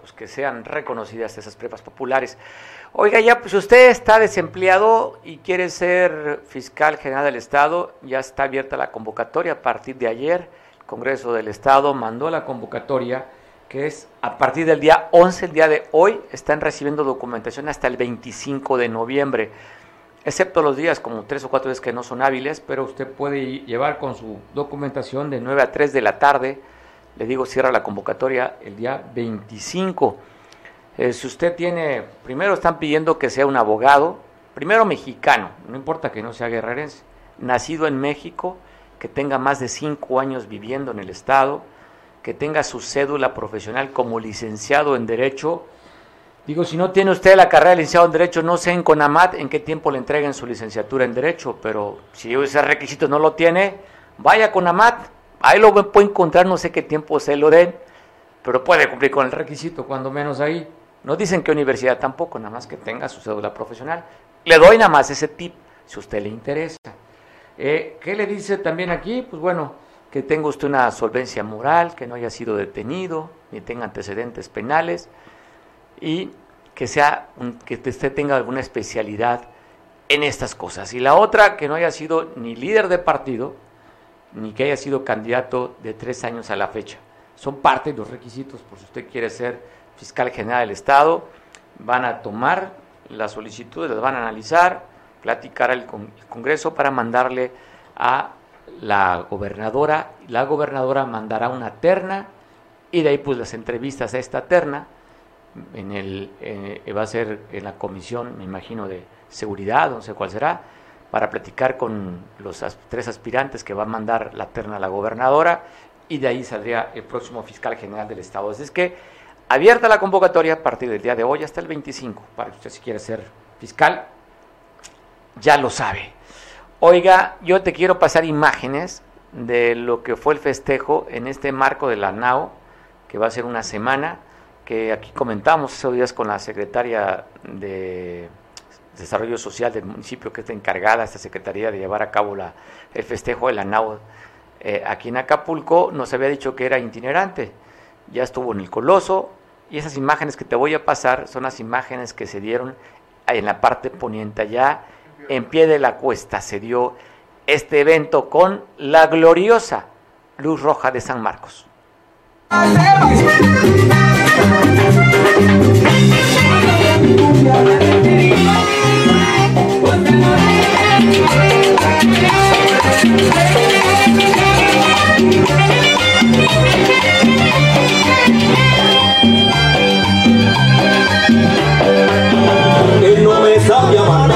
Speaker 1: pues que sean reconocidas esas prepas populares. Oiga, ya pues usted está desempleado y quiere ser fiscal general del Estado, ya está abierta la convocatoria a partir de ayer. El Congreso del Estado mandó la convocatoria que es a partir del día 11, el día de hoy, están recibiendo documentación hasta el 25 de noviembre, excepto los días como tres o cuatro días que no son hábiles, pero usted puede llevar con su documentación de 9 a 3 de la tarde, le digo, cierra la convocatoria el día 25. Eh, si usted tiene, primero están pidiendo que sea un abogado, primero mexicano, no importa que no sea guerrerense, nacido en México, que tenga más de cinco años viviendo en el Estado, que tenga su cédula profesional como licenciado en Derecho. Digo, si no tiene usted la carrera de licenciado en Derecho, no sé en CONAMAT en qué tiempo le entreguen su licenciatura en Derecho, pero si ese requisito no lo tiene, vaya a CONAMAT, ahí lo puede encontrar, no sé qué tiempo se lo den, pero puede cumplir con el requisito, cuando menos ahí. No dicen que universidad tampoco, nada más que tenga su cédula profesional. Le doy nada más ese tip, si usted le interesa. Eh, ¿Qué le dice también aquí? Pues bueno, que tenga usted una solvencia moral, que no haya sido detenido, ni tenga antecedentes penales, y que, sea que usted tenga alguna especialidad en estas cosas. Y la otra, que no haya sido ni líder de partido, ni que haya sido candidato de tres años a la fecha. Son parte de los requisitos por si usted quiere ser fiscal general del Estado. Van a tomar las solicitudes, las van a analizar, platicar al Congreso para mandarle a la gobernadora, la gobernadora mandará una terna y de ahí pues las entrevistas a esta terna en el eh, va a ser en la comisión, me imagino de seguridad, no sé cuál será, para platicar con los tres aspirantes que va a mandar la terna a la gobernadora y de ahí saldría el próximo fiscal general del estado. Así es que abierta la convocatoria a partir del día de hoy hasta el 25 para que usted si quiere ser fiscal ya lo sabe. Oiga, yo te quiero pasar imágenes de lo que fue el festejo en este marco de la NAO, que va a ser una semana, que aquí comentamos esos días con la secretaria de Desarrollo Social del municipio, que está encargada, esta secretaría, de llevar a cabo el festejo de la NAO eh, aquí en Acapulco, nos había dicho que era itinerante. Ya estuvo en el Coloso, y esas imágenes que te voy a pasar son las imágenes que se dieron en la parte poniente allá en pie de la cuesta se dio este evento con la gloriosa Luz Roja de San Marcos.
Speaker 13: No me sabe desfile,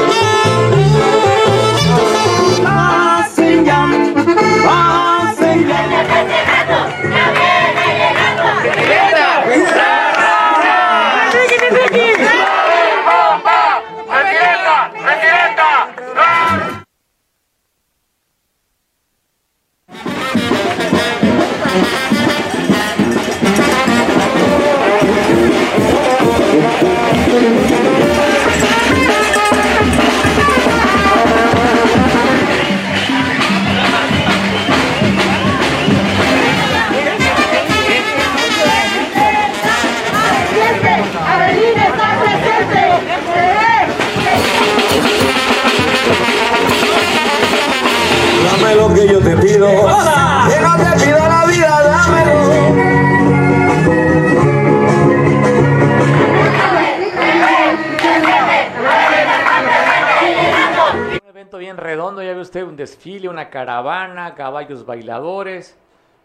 Speaker 13: caravana, caballos bailadores.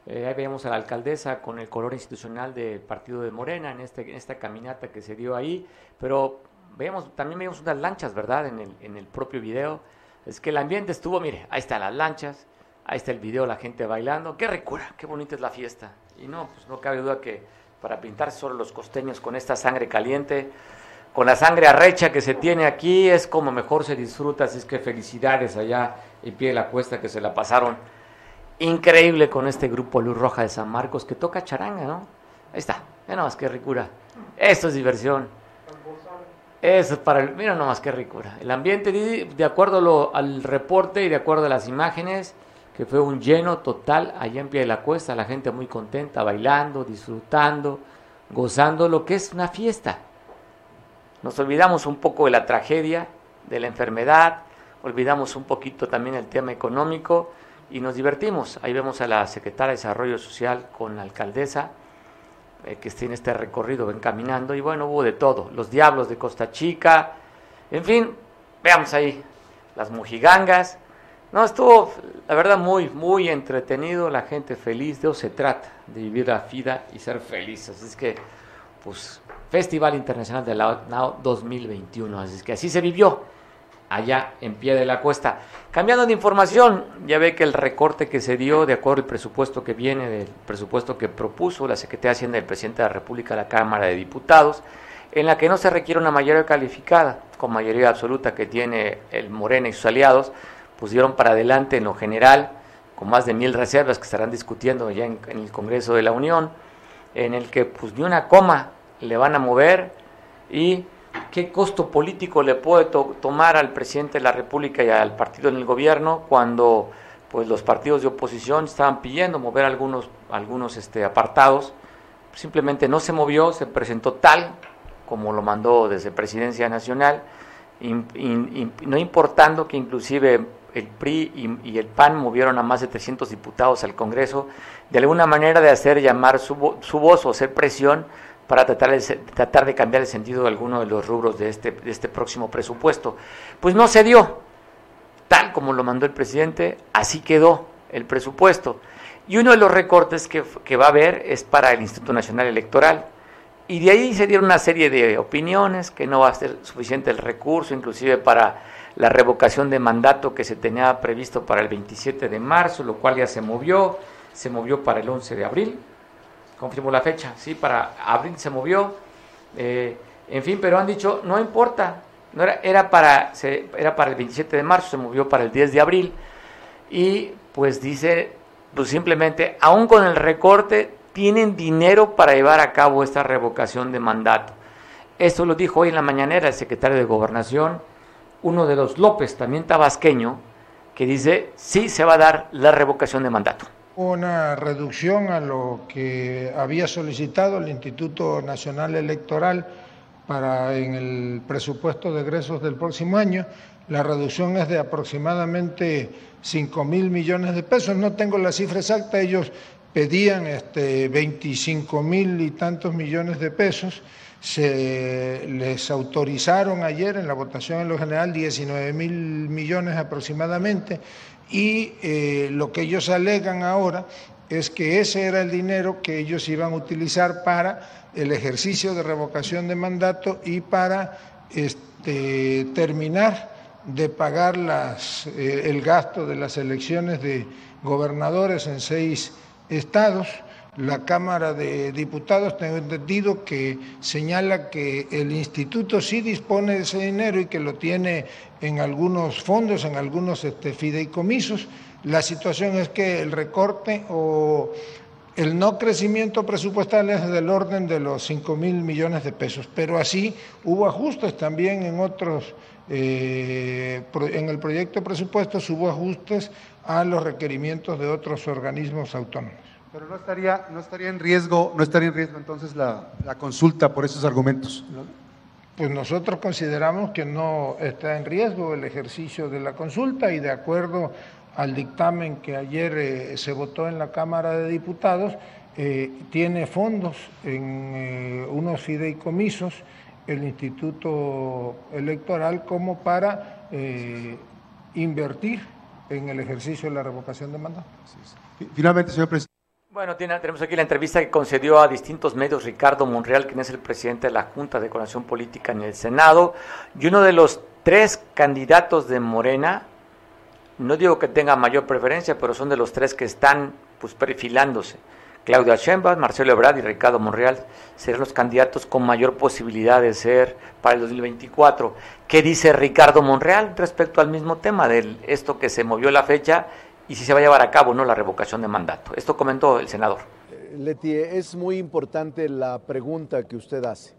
Speaker 13: Eh, ahí vemos a la alcaldesa con el color institucional del partido de Morena en, este, esta caminata que se dio ahí. Pero vemos, también vemos unas lanchas, ¿verdad? En el, en el propio video. Es que el ambiente estuvo, mire, ahí están las lanchas, ahí está el video, la gente bailando. ¡Qué recura! ¡Qué bonita es la fiesta! Y no, pues no cabe duda que para pintarse solo los costeños con esta sangre caliente, con la sangre arrecha que se tiene aquí, es como mejor se disfruta. Así es que felicidades allá y pie de la cuesta que se la pasaron increíble con este grupo Luz Roja de San Marcos que toca charanga, ¿no? Ahí está, ya más que ricura. Esto es diversión.
Speaker 1: Es para el, mira nomás qué ricura. El ambiente, de acuerdo al reporte y de acuerdo a las imágenes, que fue un lleno total allá en pie de la cuesta, la gente muy contenta, bailando, disfrutando, gozando lo que es una fiesta. Nos olvidamos un poco de la tragedia, de la enfermedad, olvidamos un poquito también el tema económico y nos divertimos. Ahí vemos a la secretaria de Desarrollo Social con la alcaldesa eh, que tiene este recorrido, ven caminando y bueno, hubo de todo. Los diablos de Costa Chica, en fin, veamos ahí las mojigangas. No, estuvo, la verdad, muy, muy entretenido, la gente feliz, de eso se trata, de vivir la vida y ser feliz. Así es que, pues, Festival Internacional de la NAO 2021, así es que así se vivió allá en pie de la cuesta. Cambiando de información, ya ve que el recorte que se dio de acuerdo al presupuesto que viene, del presupuesto que propuso la Secretaría de Hacienda del Presidente de la República a la Cámara de Diputados, en la que no se requiere una mayoría calificada, con mayoría absoluta que tiene el Morena y sus aliados, pusieron para adelante en lo general, con más de mil reservas que estarán discutiendo ya en, el Congreso de la Unión, en el que pues ni una coma le van a mover y ¿Qué costo político le puede tomar al presidente de la República y al partido en el gobierno cuando pues los partidos de oposición estaban pidiendo mover algunos algunos este apartados? Simplemente no se movió, se presentó tal como lo mandó desde Presidencia Nacional, no importando que inclusive el PRI y, el PAN movieron a más de 300 diputados al Congreso, de alguna manera de hacer llamar su, su voz o hacer presión para tratar de, tratar de cambiar el sentido de alguno de los rubros de este, de este próximo presupuesto. Pues no se dio, tal como lo mandó el presidente, así quedó el presupuesto. Y uno de los recortes que, que va a haber es para el Instituto Nacional Electoral. Y de ahí se dieron una serie de opiniones, que no va a ser suficiente el recurso, inclusive para la revocación de mandato que se tenía previsto para el 27 de marzo, lo cual ya se movió, se movió para el 11 de abril confirmó la fecha, sí, para abril se movió, eh, en fin, pero han dicho, no importa, no era, era, para, se, era para el 27 de marzo, se movió para el 10 de abril, y pues dice, pues simplemente, aún con el recorte, tienen dinero para llevar a cabo esta revocación de mandato. Esto lo dijo hoy en la mañanera el secretario de Gobernación, uno de los López, también tabasqueño, que dice, sí se va a dar la revocación de mandato
Speaker 14: una reducción a lo que había solicitado el Instituto Nacional Electoral para en el presupuesto de egresos del próximo año. La reducción es de aproximadamente 5 mil millones de pesos. No tengo la cifra exacta, ellos pedían este, 25 mil y tantos millones de pesos. Se les autorizaron ayer en la votación en lo general 19 mil millones aproximadamente y eh, lo que ellos alegan ahora es que ese era el dinero que ellos iban a utilizar para el ejercicio de revocación de mandato y para este, terminar de pagar las, eh, el gasto de las elecciones de gobernadores en seis estados. La Cámara de Diputados, tengo entendido que señala que el instituto sí dispone de ese dinero y que lo tiene en algunos fondos, en algunos este, fideicomisos. La situación es que el recorte o el no crecimiento presupuestal es del orden de los 5 mil millones de pesos, pero así hubo ajustes también en otros, eh, en el proyecto de presupuestos hubo ajustes a los requerimientos de otros organismos autónomos.
Speaker 15: Pero no estaría, no estaría en riesgo, no estaría en riesgo entonces la, la consulta por esos argumentos.
Speaker 14: Pues nosotros consideramos que no está en riesgo el ejercicio de la consulta y de acuerdo al dictamen que ayer eh, se votó en la Cámara de Diputados, eh, tiene fondos en eh, unos fideicomisos el Instituto Electoral como para invertir en el ejercicio de la revocación de mandato.
Speaker 15: Finalmente, señor presidente.
Speaker 1: Bueno, tenemos aquí la entrevista que concedió a distintos medios Ricardo Monreal, quien es el presidente de la Junta de Coordinación Política en el Senado, y uno de los tres candidatos de Morena, no digo que tenga mayor preferencia, pero son de los tres que están pues perfilándose. Claudia Sheinbaum, Marcelo Ebrard y Ricardo Monreal serán los candidatos con mayor posibilidad de ser para el 2024. ¿Qué dice Ricardo Monreal respecto al mismo tema de esto que se movió la fecha y si se va a llevar a cabo no la revocación de mandato. Esto comentó el senador.
Speaker 16: Leti, es muy importante la pregunta que usted hace.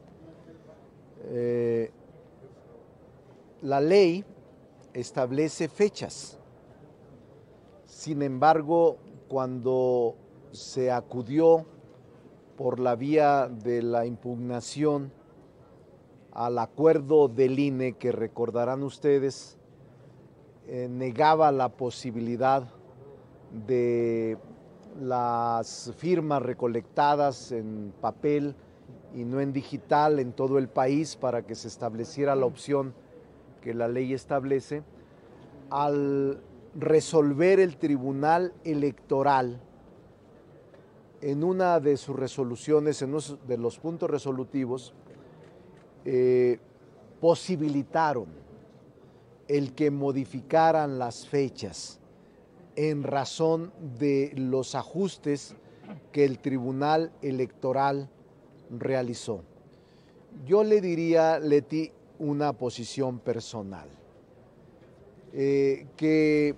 Speaker 16: Eh, la ley establece fechas. Sin embargo, cuando se acudió por la vía de la impugnación al acuerdo del INE que recordarán ustedes, eh, negaba la posibilidad de las firmas recolectadas en papel y no en digital en todo el país para que se estableciera la opción que la ley establece, al resolver el Tribunal Electoral en una de sus resoluciones, en uno de los puntos resolutivos, eh, posibilitaron el que modificaran las fechas en razón de los ajustes que el Tribunal Electoral realizó. Yo le diría, Leti, una posición personal. Eh, que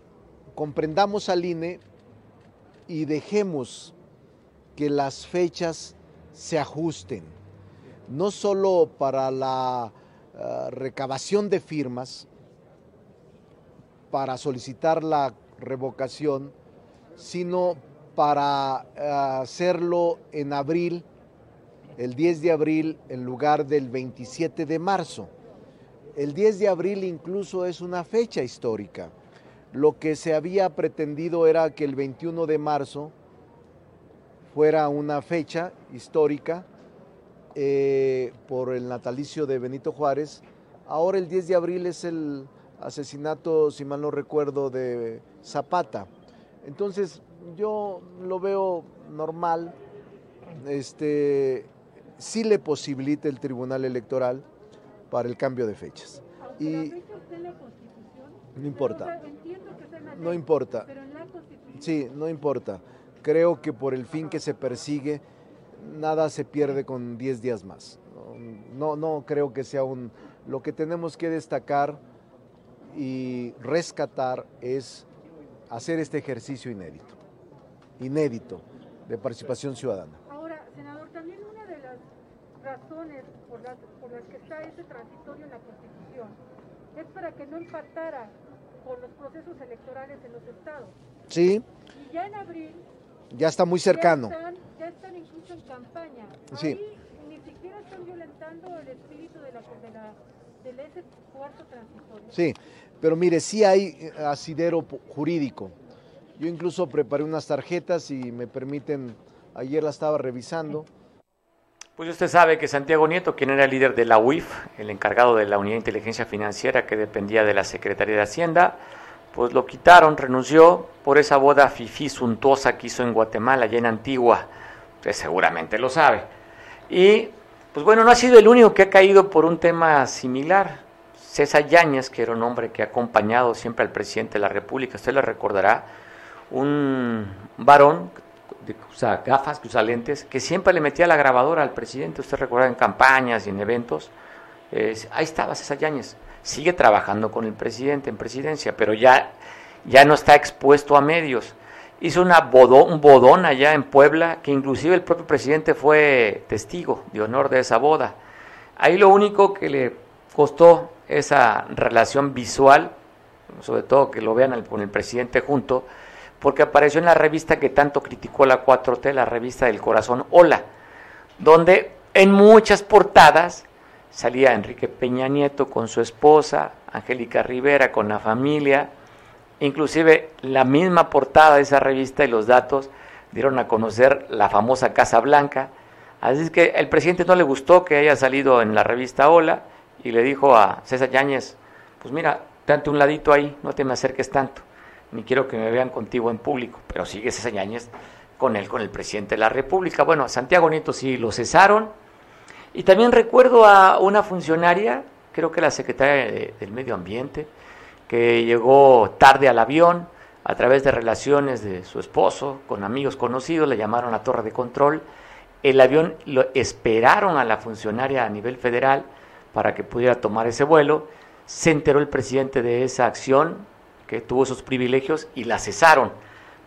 Speaker 16: comprendamos al INE y dejemos que las fechas se ajusten, no solo para la uh, recabación de firmas, para solicitar la revocación, sino para uh, hacerlo en abril, el 10 de abril, en lugar del 27 de marzo. El 10 de abril incluso es una fecha histórica. Lo que se había pretendido era que el 21 de marzo fuera una fecha histórica eh, por el natalicio de Benito Juárez. Ahora el 10 de abril es el asesinato, si mal no recuerdo, de Zapata. Entonces yo lo veo normal, este, sí le posibilita el Tribunal Electoral para el cambio de fechas. Y no importa. No importa. Sí, no importa creo que por el fin que se persigue, nada se pierde con 10 días más. No, no creo que sea un... Lo que tenemos que destacar y rescatar es hacer este ejercicio inédito, inédito de participación ciudadana.
Speaker 5: Ahora, senador, también una de las razones por las, por las que está ese transitorio en la Constitución es para que no impactara con los procesos electorales en los estados.
Speaker 16: Sí.
Speaker 5: Y ya en abril
Speaker 16: ya está muy cercano.
Speaker 5: Ya están, ya están incluso en campaña.
Speaker 16: Sí.
Speaker 5: Ahí ni siquiera están violentando el espíritu de la, de la del ese cuarto transitorio.
Speaker 16: Sí, pero mire, sí hay eh, asidero jurídico. Yo incluso preparé unas tarjetas y me permiten, ayer la estaba revisando.
Speaker 1: Pues usted sabe que Santiago Nieto, quien era el líder de la UIF, el encargado de la Unidad de Inteligencia Financiera que dependía de la Secretaría de Hacienda, pues lo quitaron, renunció por esa boda fifí suntuosa que hizo en Guatemala, allá en Antigua, usted seguramente lo sabe. Y, pues bueno, no ha sido el único que ha caído por un tema similar. César Yáñez, que era un hombre que ha acompañado siempre al presidente de la República, usted le recordará, un varón de usa gafas, que usa lentes, que siempre le metía la grabadora al presidente, usted recuerda en campañas y en eventos. ahí estaba César Yáñez sigue trabajando con el presidente en presidencia, pero ya, ya no está expuesto a medios. Hizo una un bodón allá en Puebla, que inclusive el propio presidente fue testigo de honor de esa boda. Ahí lo único que le costó esa relación visual, sobre todo que lo vean con el presidente junto, porque apareció en la revista que tanto criticó la 4T, la revista del corazón Hola, donde en muchas portadas salía Enrique Peña Nieto con su esposa, Angélica Rivera con la familia, inclusive la misma portada de esa revista y los datos dieron a conocer la famosa Casa Blanca. Así es que el presidente no le gustó que haya salido en la revista Hola y le dijo a César Yáñez, pues mira, date un ladito ahí, no te me acerques tanto, ni quiero que me vean contigo en público, pero sigue César Yáñez con él, con el presidente de la República. Bueno, Santiago Nieto sí lo cesaron, y también recuerdo a una funcionaria, creo que la secretaria del Medio Ambiente, que llegó tarde al avión a través de relaciones de su esposo con amigos conocidos, le llamaron a torre de control. El avión lo esperaron a la funcionaria a nivel federal para que pudiera tomar ese vuelo. Se enteró el presidente de esa acción, que tuvo esos privilegios y la cesaron.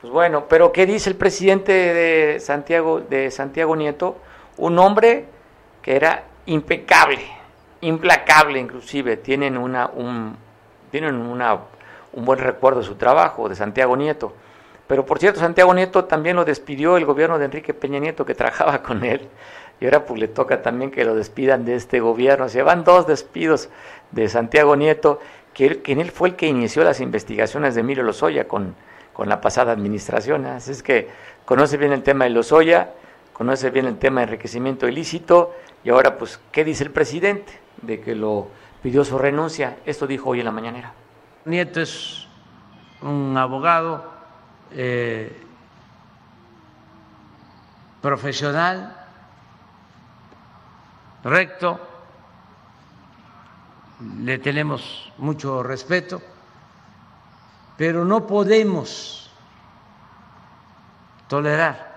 Speaker 1: Pues bueno, pero ¿qué dice el presidente de Santiago, de Santiago Nieto? Un hombre que era impecable, implacable inclusive, tienen una, un, tienen una, un buen recuerdo de su trabajo, de Santiago Nieto. Pero por cierto, Santiago Nieto también lo despidió el gobierno de Enrique Peña Nieto, que trabajaba con él, y ahora pues le toca también que lo despidan de este gobierno. Se van dos despidos de Santiago Nieto, que, que en él fue el que inició las investigaciones de Emilio Lozoya con, con la pasada administración. Así es que conoce bien el tema de Lozoya, conoce bien el tema de enriquecimiento ilícito, y ahora pues, ¿qué dice el presidente? De que lo pidió su renuncia. Esto dijo hoy en la mañanera.
Speaker 17: Nieto es un abogado eh, profesional, recto, le tenemos mucho respeto, pero no podemos tolerar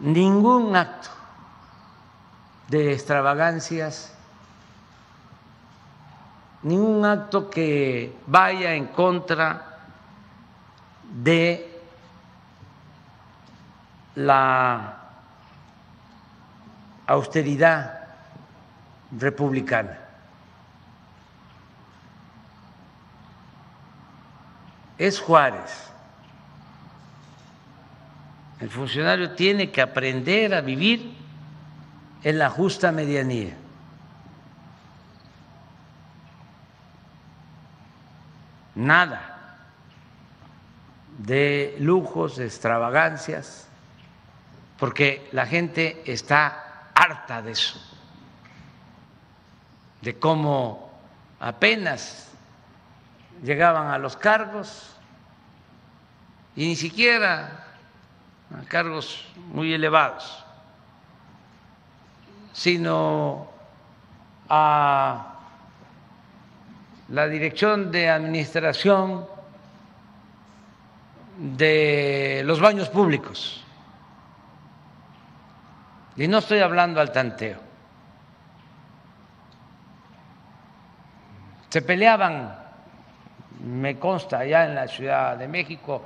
Speaker 17: ningún acto de extravagancias, ningún acto que vaya en contra de la austeridad republicana. Es Juárez. El funcionario tiene que aprender a vivir en la justa medianía. Nada de lujos, de extravagancias, porque la gente está harta de eso, de cómo apenas llegaban a los cargos y ni siquiera a cargos muy elevados, sino a la dirección de administración de los baños públicos. Y no estoy hablando al tanteo. Se peleaban, me consta, allá en la Ciudad de México,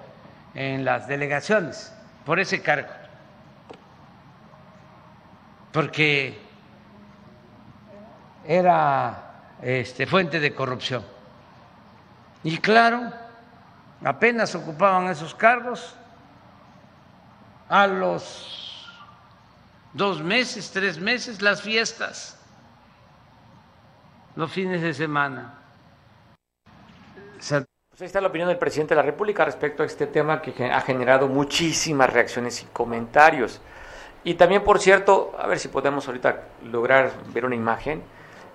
Speaker 17: en las delegaciones, por ese cargo. Porque era este, fuente de corrupción. Y claro, apenas ocupaban esos cargos, a los dos meses, tres meses, las fiestas, los fines de semana.
Speaker 1: Pues ahí está la opinión del presidente de la República respecto a este tema que ha generado muchísimas reacciones y comentarios. Y también, por cierto, a ver si podemos ahorita lograr ver una imagen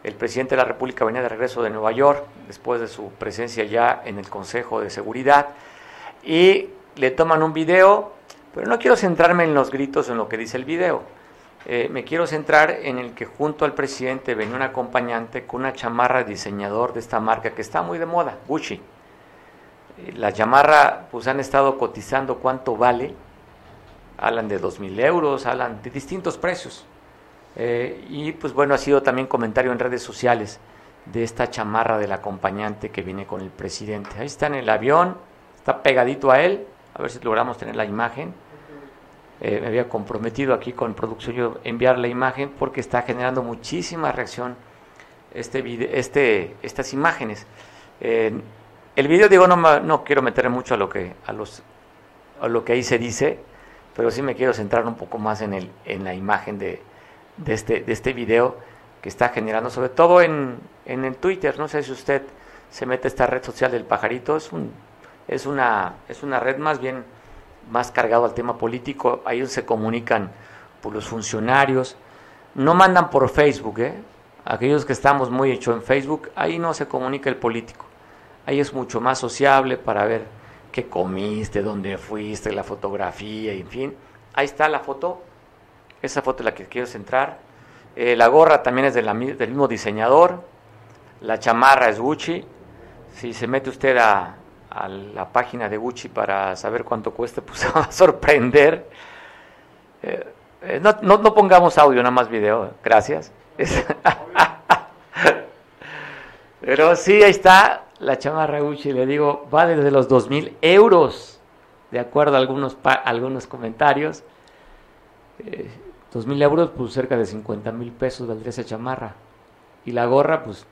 Speaker 1: el presidente de la República venía de regreso de Nueva York, después de su presencia ya en el Consejo de Seguridad, y le toman un video, pero no quiero centrarme en los gritos en lo que dice el video. Eh, me quiero centrar en el que junto al presidente venía un acompañante con una chamarra diseñador de esta marca que está muy de moda, Gucci. La chamarra, pues han estado cotizando cuánto vale, hablan de dos mil euros, hablan de distintos precios. Eh, y pues bueno, ha sido también comentario en redes sociales de esta chamarra del acompañante que viene con el presidente. Ahí está en el avión, está pegadito a él, a ver si logramos tener la imagen. Eh, me había comprometido aquí con producción yo enviar la imagen porque está generando muchísima reacción este, este estas imágenes. Eh, el video digo no, no quiero meter mucho a lo que a los a lo que ahí se dice, pero sí me quiero centrar un poco más en el en la imagen de, este, de este video que está generando, sobre todo en, en el Twitter. No sé si usted se mete a esta red social del pajarito, es, un, es, una, es una red más bien más cargado al tema político, ahí se comunican por los funcionarios, no mandan por Facebook, ¿eh? aquellos que estamos muy hechos en Facebook, ahí no se comunica el político, ahí es mucho más sociable para ver qué comiste, dónde fuiste, la fotografía, en fin, ahí está la foto esa foto es la que quiero centrar. Eh, la gorra también es del mismo diseñador. La chamarra es Gucci. Si se mete usted a, la página de Gucci para saber cuánto cuesta, pues se va a sorprender. Eh, eh, no, no, pongamos audio, nada más video. Gracias. Pero sí, ahí está la chamarra Gucci. Le digo, va desde los 2.000 euros, de acuerdo a algunos, algunos comentarios Dos mil euros, pues cerca de 50 mil pesos valdría esa chamarra. Y la gorra, pues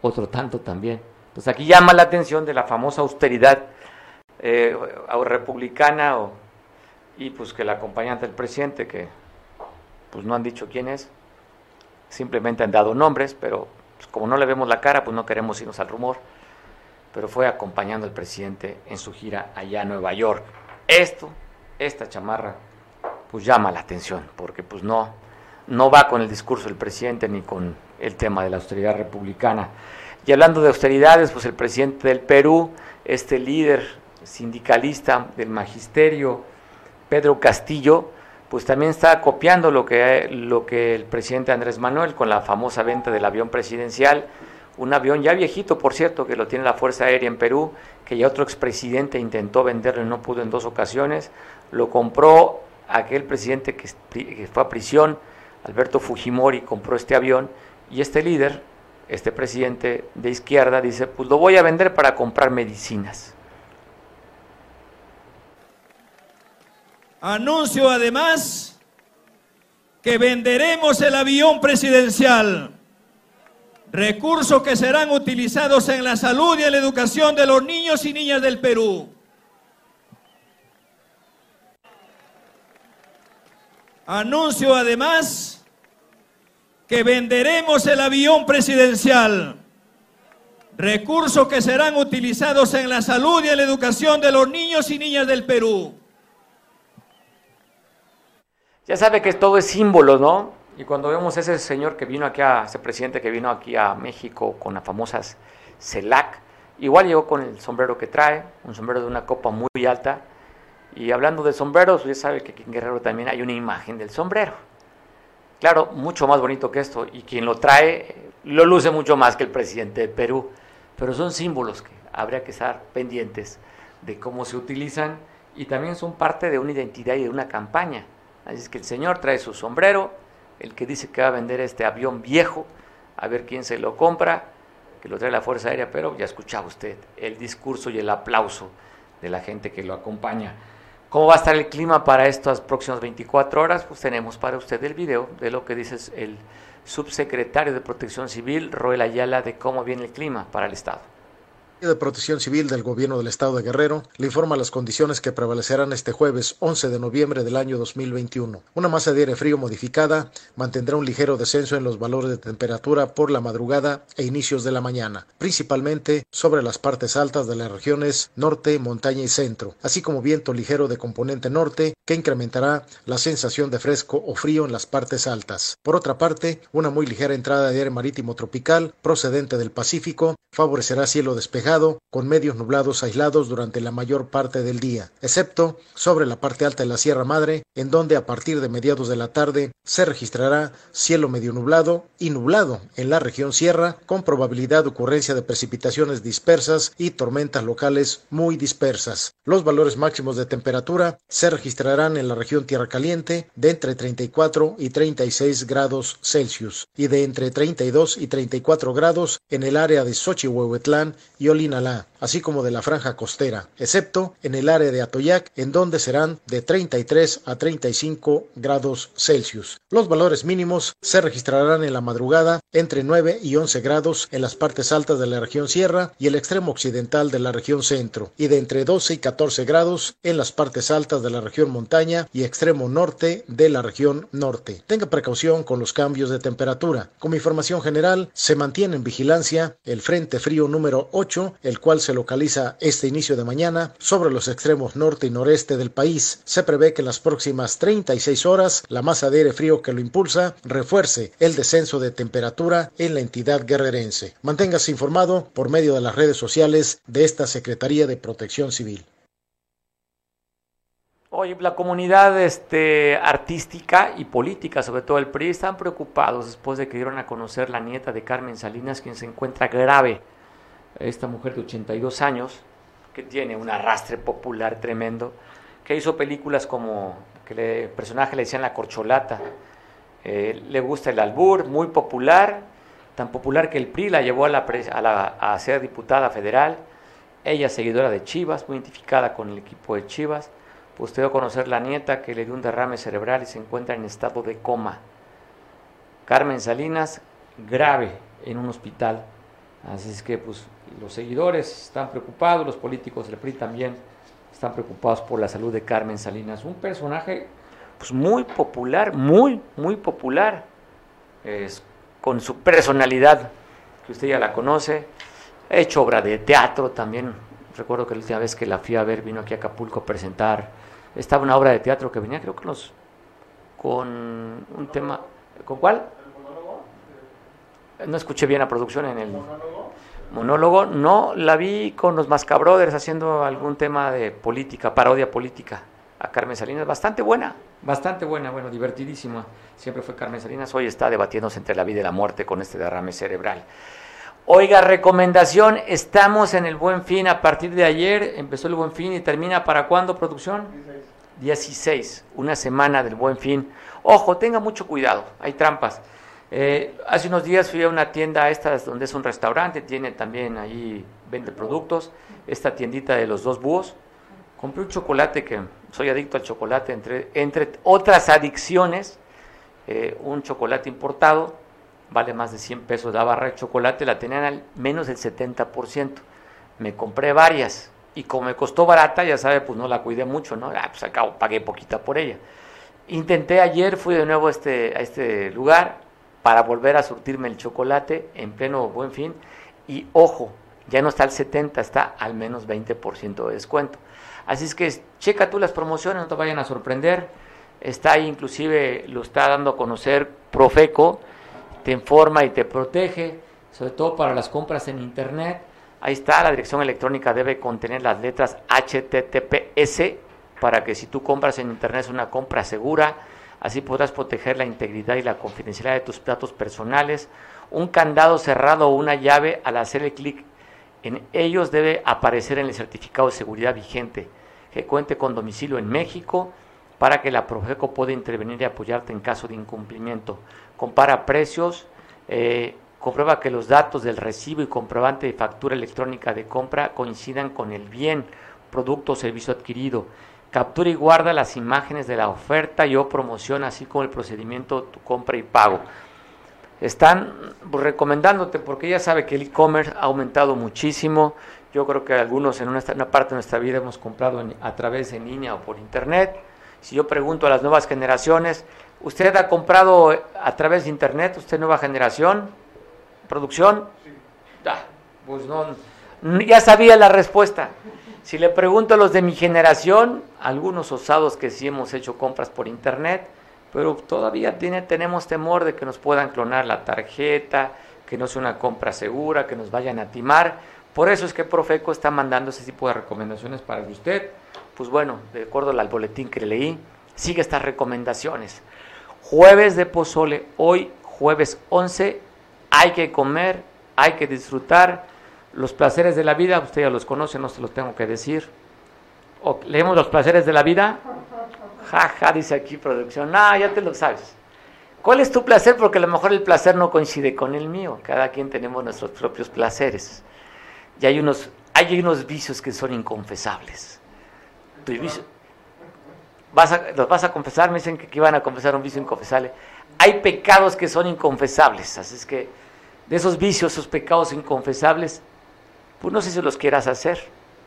Speaker 1: otro tanto también. Pues aquí llama la atención de la famosa austeridad eh, republicana o, y pues que la acompañante del presidente, que pues no han dicho quién es, simplemente han dado nombres, pero pues, como no le vemos la cara, pues no queremos irnos al rumor, pero fue acompañando al presidente en su gira allá a Nueva York. Esto, esta chamarra, pues llama la atención, porque pues no, no va con el discurso del presidente ni con el tema de la austeridad republicana. Y hablando de austeridades, pues el presidente del Perú, este líder sindicalista del magisterio, Pedro Castillo, pues también está copiando lo que, lo que el presidente Andrés Manuel con la famosa venta del avión presidencial, un avión ya viejito, por cierto, que lo tiene la Fuerza Aérea en Perú, que ya otro expresidente intentó venderlo y no pudo en dos ocasiones, lo compró aquel presidente que, que fue a prisión, Alberto Fujimori, compró este avión, y este líder, este presidente de izquierda, dice, pues lo voy a vender para comprar medicinas.
Speaker 18: Anuncio además que venderemos el avión presidencial, recursos que serán utilizados en la salud y en la educación de los niños y niñas del Perú. Anuncio además que venderemos el avión presidencial, recursos que serán utilizados en la salud y en la educación de los niños y niñas del Perú.
Speaker 1: Ya sabe que todo es símbolo, ¿no? Y cuando vemos ese señor que vino aquí, a, ese presidente que vino aquí a México con las famosas CELAC, igual llegó con el sombrero que trae, un sombrero de una copa muy alta. Y hablando de sombreros, ya sabe que aquí en Guerrero también hay una imagen del sombrero. Claro, mucho más bonito que esto, y quien lo trae lo luce mucho más que el presidente de Perú. Pero son símbolos que habría que estar pendientes de cómo se utilizan y también son parte de una identidad y de una campaña. Así es que el señor trae su sombrero, el que dice que va a vender este avión viejo, a ver quién se lo compra, que lo trae la Fuerza Aérea, pero ya escuchaba usted el discurso y el aplauso de la gente que lo acompaña. ¿Cómo va a estar el clima para estas próximas 24 horas? Pues tenemos para usted el video de lo que dice el subsecretario de Protección Civil, Roel Ayala, de cómo viene el clima para el Estado
Speaker 19: de Protección Civil del Gobierno del Estado de Guerrero le informa las condiciones que prevalecerán este jueves 11 de noviembre del año 2021. Una masa de aire frío modificada mantendrá un ligero descenso en los valores de temperatura por la madrugada e inicios de la mañana, principalmente sobre las partes altas de las regiones norte, montaña y centro, así como viento ligero de componente norte que incrementará la sensación de fresco o frío en las partes altas. Por otra parte, una muy ligera entrada de aire marítimo tropical procedente del Pacífico favorecerá cielo despejado con medios nublados aislados durante la mayor parte del día, excepto sobre la parte alta de la Sierra Madre, en donde a partir de mediados de la tarde se registrará cielo medio nublado y nublado en la región Sierra, con probabilidad de ocurrencia de precipitaciones dispersas y tormentas locales muy dispersas. Los valores máximos de temperatura se registrarán en la región Tierra Caliente de entre 34 y 36 grados Celsius y de entre 32 y 34 grados en el área de Xochihuehuetlán y así como de la franja costera, excepto en el área de Atoyac, en donde serán de 33 a 35 grados Celsius. Los valores mínimos se registrarán en la madrugada entre 9 y 11 grados en las partes altas de la región Sierra y el extremo occidental de la región Centro, y de entre 12 y 14 grados en las partes altas de la región Montaña y extremo norte de la región Norte. Tenga precaución con los cambios de temperatura. Como información general, se mantiene en vigilancia el Frente Frío número 8 el cual se localiza este inicio de mañana sobre los extremos norte y noreste del país. Se prevé que en las próximas 36 horas la masa de aire frío que lo impulsa refuerce el descenso de temperatura en la entidad guerrerense. Manténgase informado por medio de las redes sociales de esta Secretaría de Protección Civil.
Speaker 1: Oye, la comunidad este, artística y política, sobre todo el PRI, están preocupados después de que dieron a conocer la nieta de Carmen Salinas, quien se encuentra grave esta mujer de 82 años, que tiene un arrastre popular tremendo, que hizo películas como que el personaje le decían la corcholata, eh, le gusta el albur, muy popular, tan popular que el PRI la llevó a, la, a, ser diputada federal, ella seguidora de Chivas, muy identificada con el equipo de Chivas, te dio a conocer la nieta que le dio un derrame cerebral y se encuentra en estado de coma. Carmen Salinas, grave en un hospital. Así es que pues los seguidores están preocupados, los políticos del PRI también están preocupados por la salud de Carmen Salinas, un personaje pues muy popular, muy, muy popular, es, con su personalidad, que usted ya la conoce, ha hecho obra de teatro también, recuerdo que la última vez que la fui a ver vino aquí a Acapulco a presentar, estaba una obra de teatro que venía creo que los, con un tema, ¿con cuál? No escuché bien la producción en el monólogo. No, la vi con los Mascabrothers haciendo algún tema de política, parodia política a Carmen Salinas. Bastante buena, bastante buena, bueno, divertidísima. Siempre fue Carmen Salinas. Hoy está debatiéndose entre la vida y la muerte con este derrame cerebral. Oiga, recomendación, estamos en el Buen Fin a partir de ayer, empezó el Buen Fin y termina para cuándo producción? 16. 16, una semana del Buen Fin. Ojo, tenga mucho cuidado, hay trampas. Eh, hace unos días fui a una tienda esta donde es un restaurante, tiene también ahí, vende productos, esta tiendita de los dos búhos. Compré un chocolate que soy adicto al chocolate, entre, entre otras adicciones, eh, un chocolate importado, vale más de 100 pesos la barra de chocolate, la tenían al menos del 70%. Me compré varias y como me costó barata, ya sabe, pues no la cuidé mucho, ¿no? Ah, pues acabo, pagué poquita por ella. Intenté ayer, fui de nuevo este, a este lugar, para volver a surtirme el chocolate en pleno buen fin. Y ojo, ya no está al 70, está al menos 20% de descuento. Así es que checa tú las promociones, no te vayan a sorprender. Está ahí, inclusive lo está dando a conocer Profeco, te informa y te protege, sobre todo para las compras en Internet. Ahí está, la dirección electrónica debe contener las letras HTTPS para que si tú compras en Internet es una compra segura Así podrás proteger la integridad y la confidencialidad de tus datos personales. Un candado cerrado o una llave al hacer el clic en ellos debe aparecer en el certificado de seguridad vigente que cuente con domicilio en México para que la Profeco pueda intervenir y apoyarte en caso de incumplimiento. Compara precios, eh, comprueba que los datos del recibo y comprobante de factura electrónica de compra coincidan con el bien, producto o servicio adquirido captura y guarda las imágenes de la oferta y o promoción, así como el procedimiento tu compra y pago. Están recomendándote porque ya sabe que el e-commerce ha aumentado muchísimo. Yo creo que algunos en una, parte de nuestra vida hemos comprado a través de línea o por internet. Si yo pregunto a las nuevas generaciones, ¿usted ha comprado a través de internet? ¿Usted nueva generación? ¿Producción? Ah, pues no, ya sabía la respuesta. Si le pregunto a los de mi generación, algunos osados que sí hemos hecho compras por internet, pero todavía tiene, tenemos temor de que nos puedan clonar la tarjeta, que no sea una compra segura, que nos vayan a timar. Por eso es que Profeco está mandando ese tipo de recomendaciones para que usted, pues bueno, de acuerdo al boletín que leí, sigue estas recomendaciones. Jueves de pozole, hoy jueves 11, hay que comer, hay que disfrutar los placeres de la vida, usted ya los conoce, no se los tengo que decir. Leemos los placeres de la vida. Jaja, ja, dice aquí producción. No, ya te lo sabes. ¿Cuál es tu placer? Porque a lo mejor el placer no coincide con el mío. Cada quien tenemos nuestros propios placeres. Y hay unos, hay unos vicios que son inconfesables. Los vas a confesar, me dicen que iban a confesar un vicio inconfesable. Hay pecados que son inconfesables. Así es que de esos vicios, esos pecados inconfesables, pues no sé si los quieras hacer,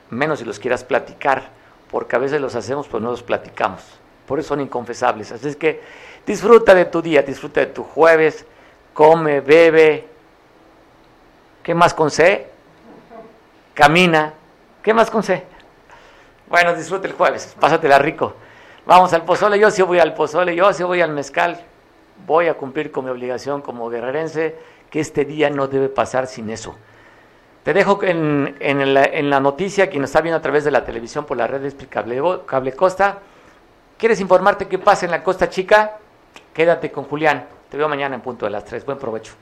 Speaker 1: menos si los quieras platicar, porque a veces los hacemos, pues no los platicamos. Por eso son inconfesables. Así es que disfruta de tu día, disfruta de tu jueves, come, bebe. ¿Qué más con C? Camina. ¿Qué más con C? Bueno, disfruta el jueves, pásatela rico. Vamos al pozole, yo sí voy al pozole, yo sí voy al mezcal. Voy a cumplir con mi obligación como guerrerense, que este día no debe pasar sin eso. Te dejo en, en, la, noticia, quien nos está viendo a través de la televisión por la red de Cable, Cable Costa. ¿Quieres informarte qué pasa en la Costa Chica? Quédate con Julián. Te veo mañana en punto de las 3. Buen provecho.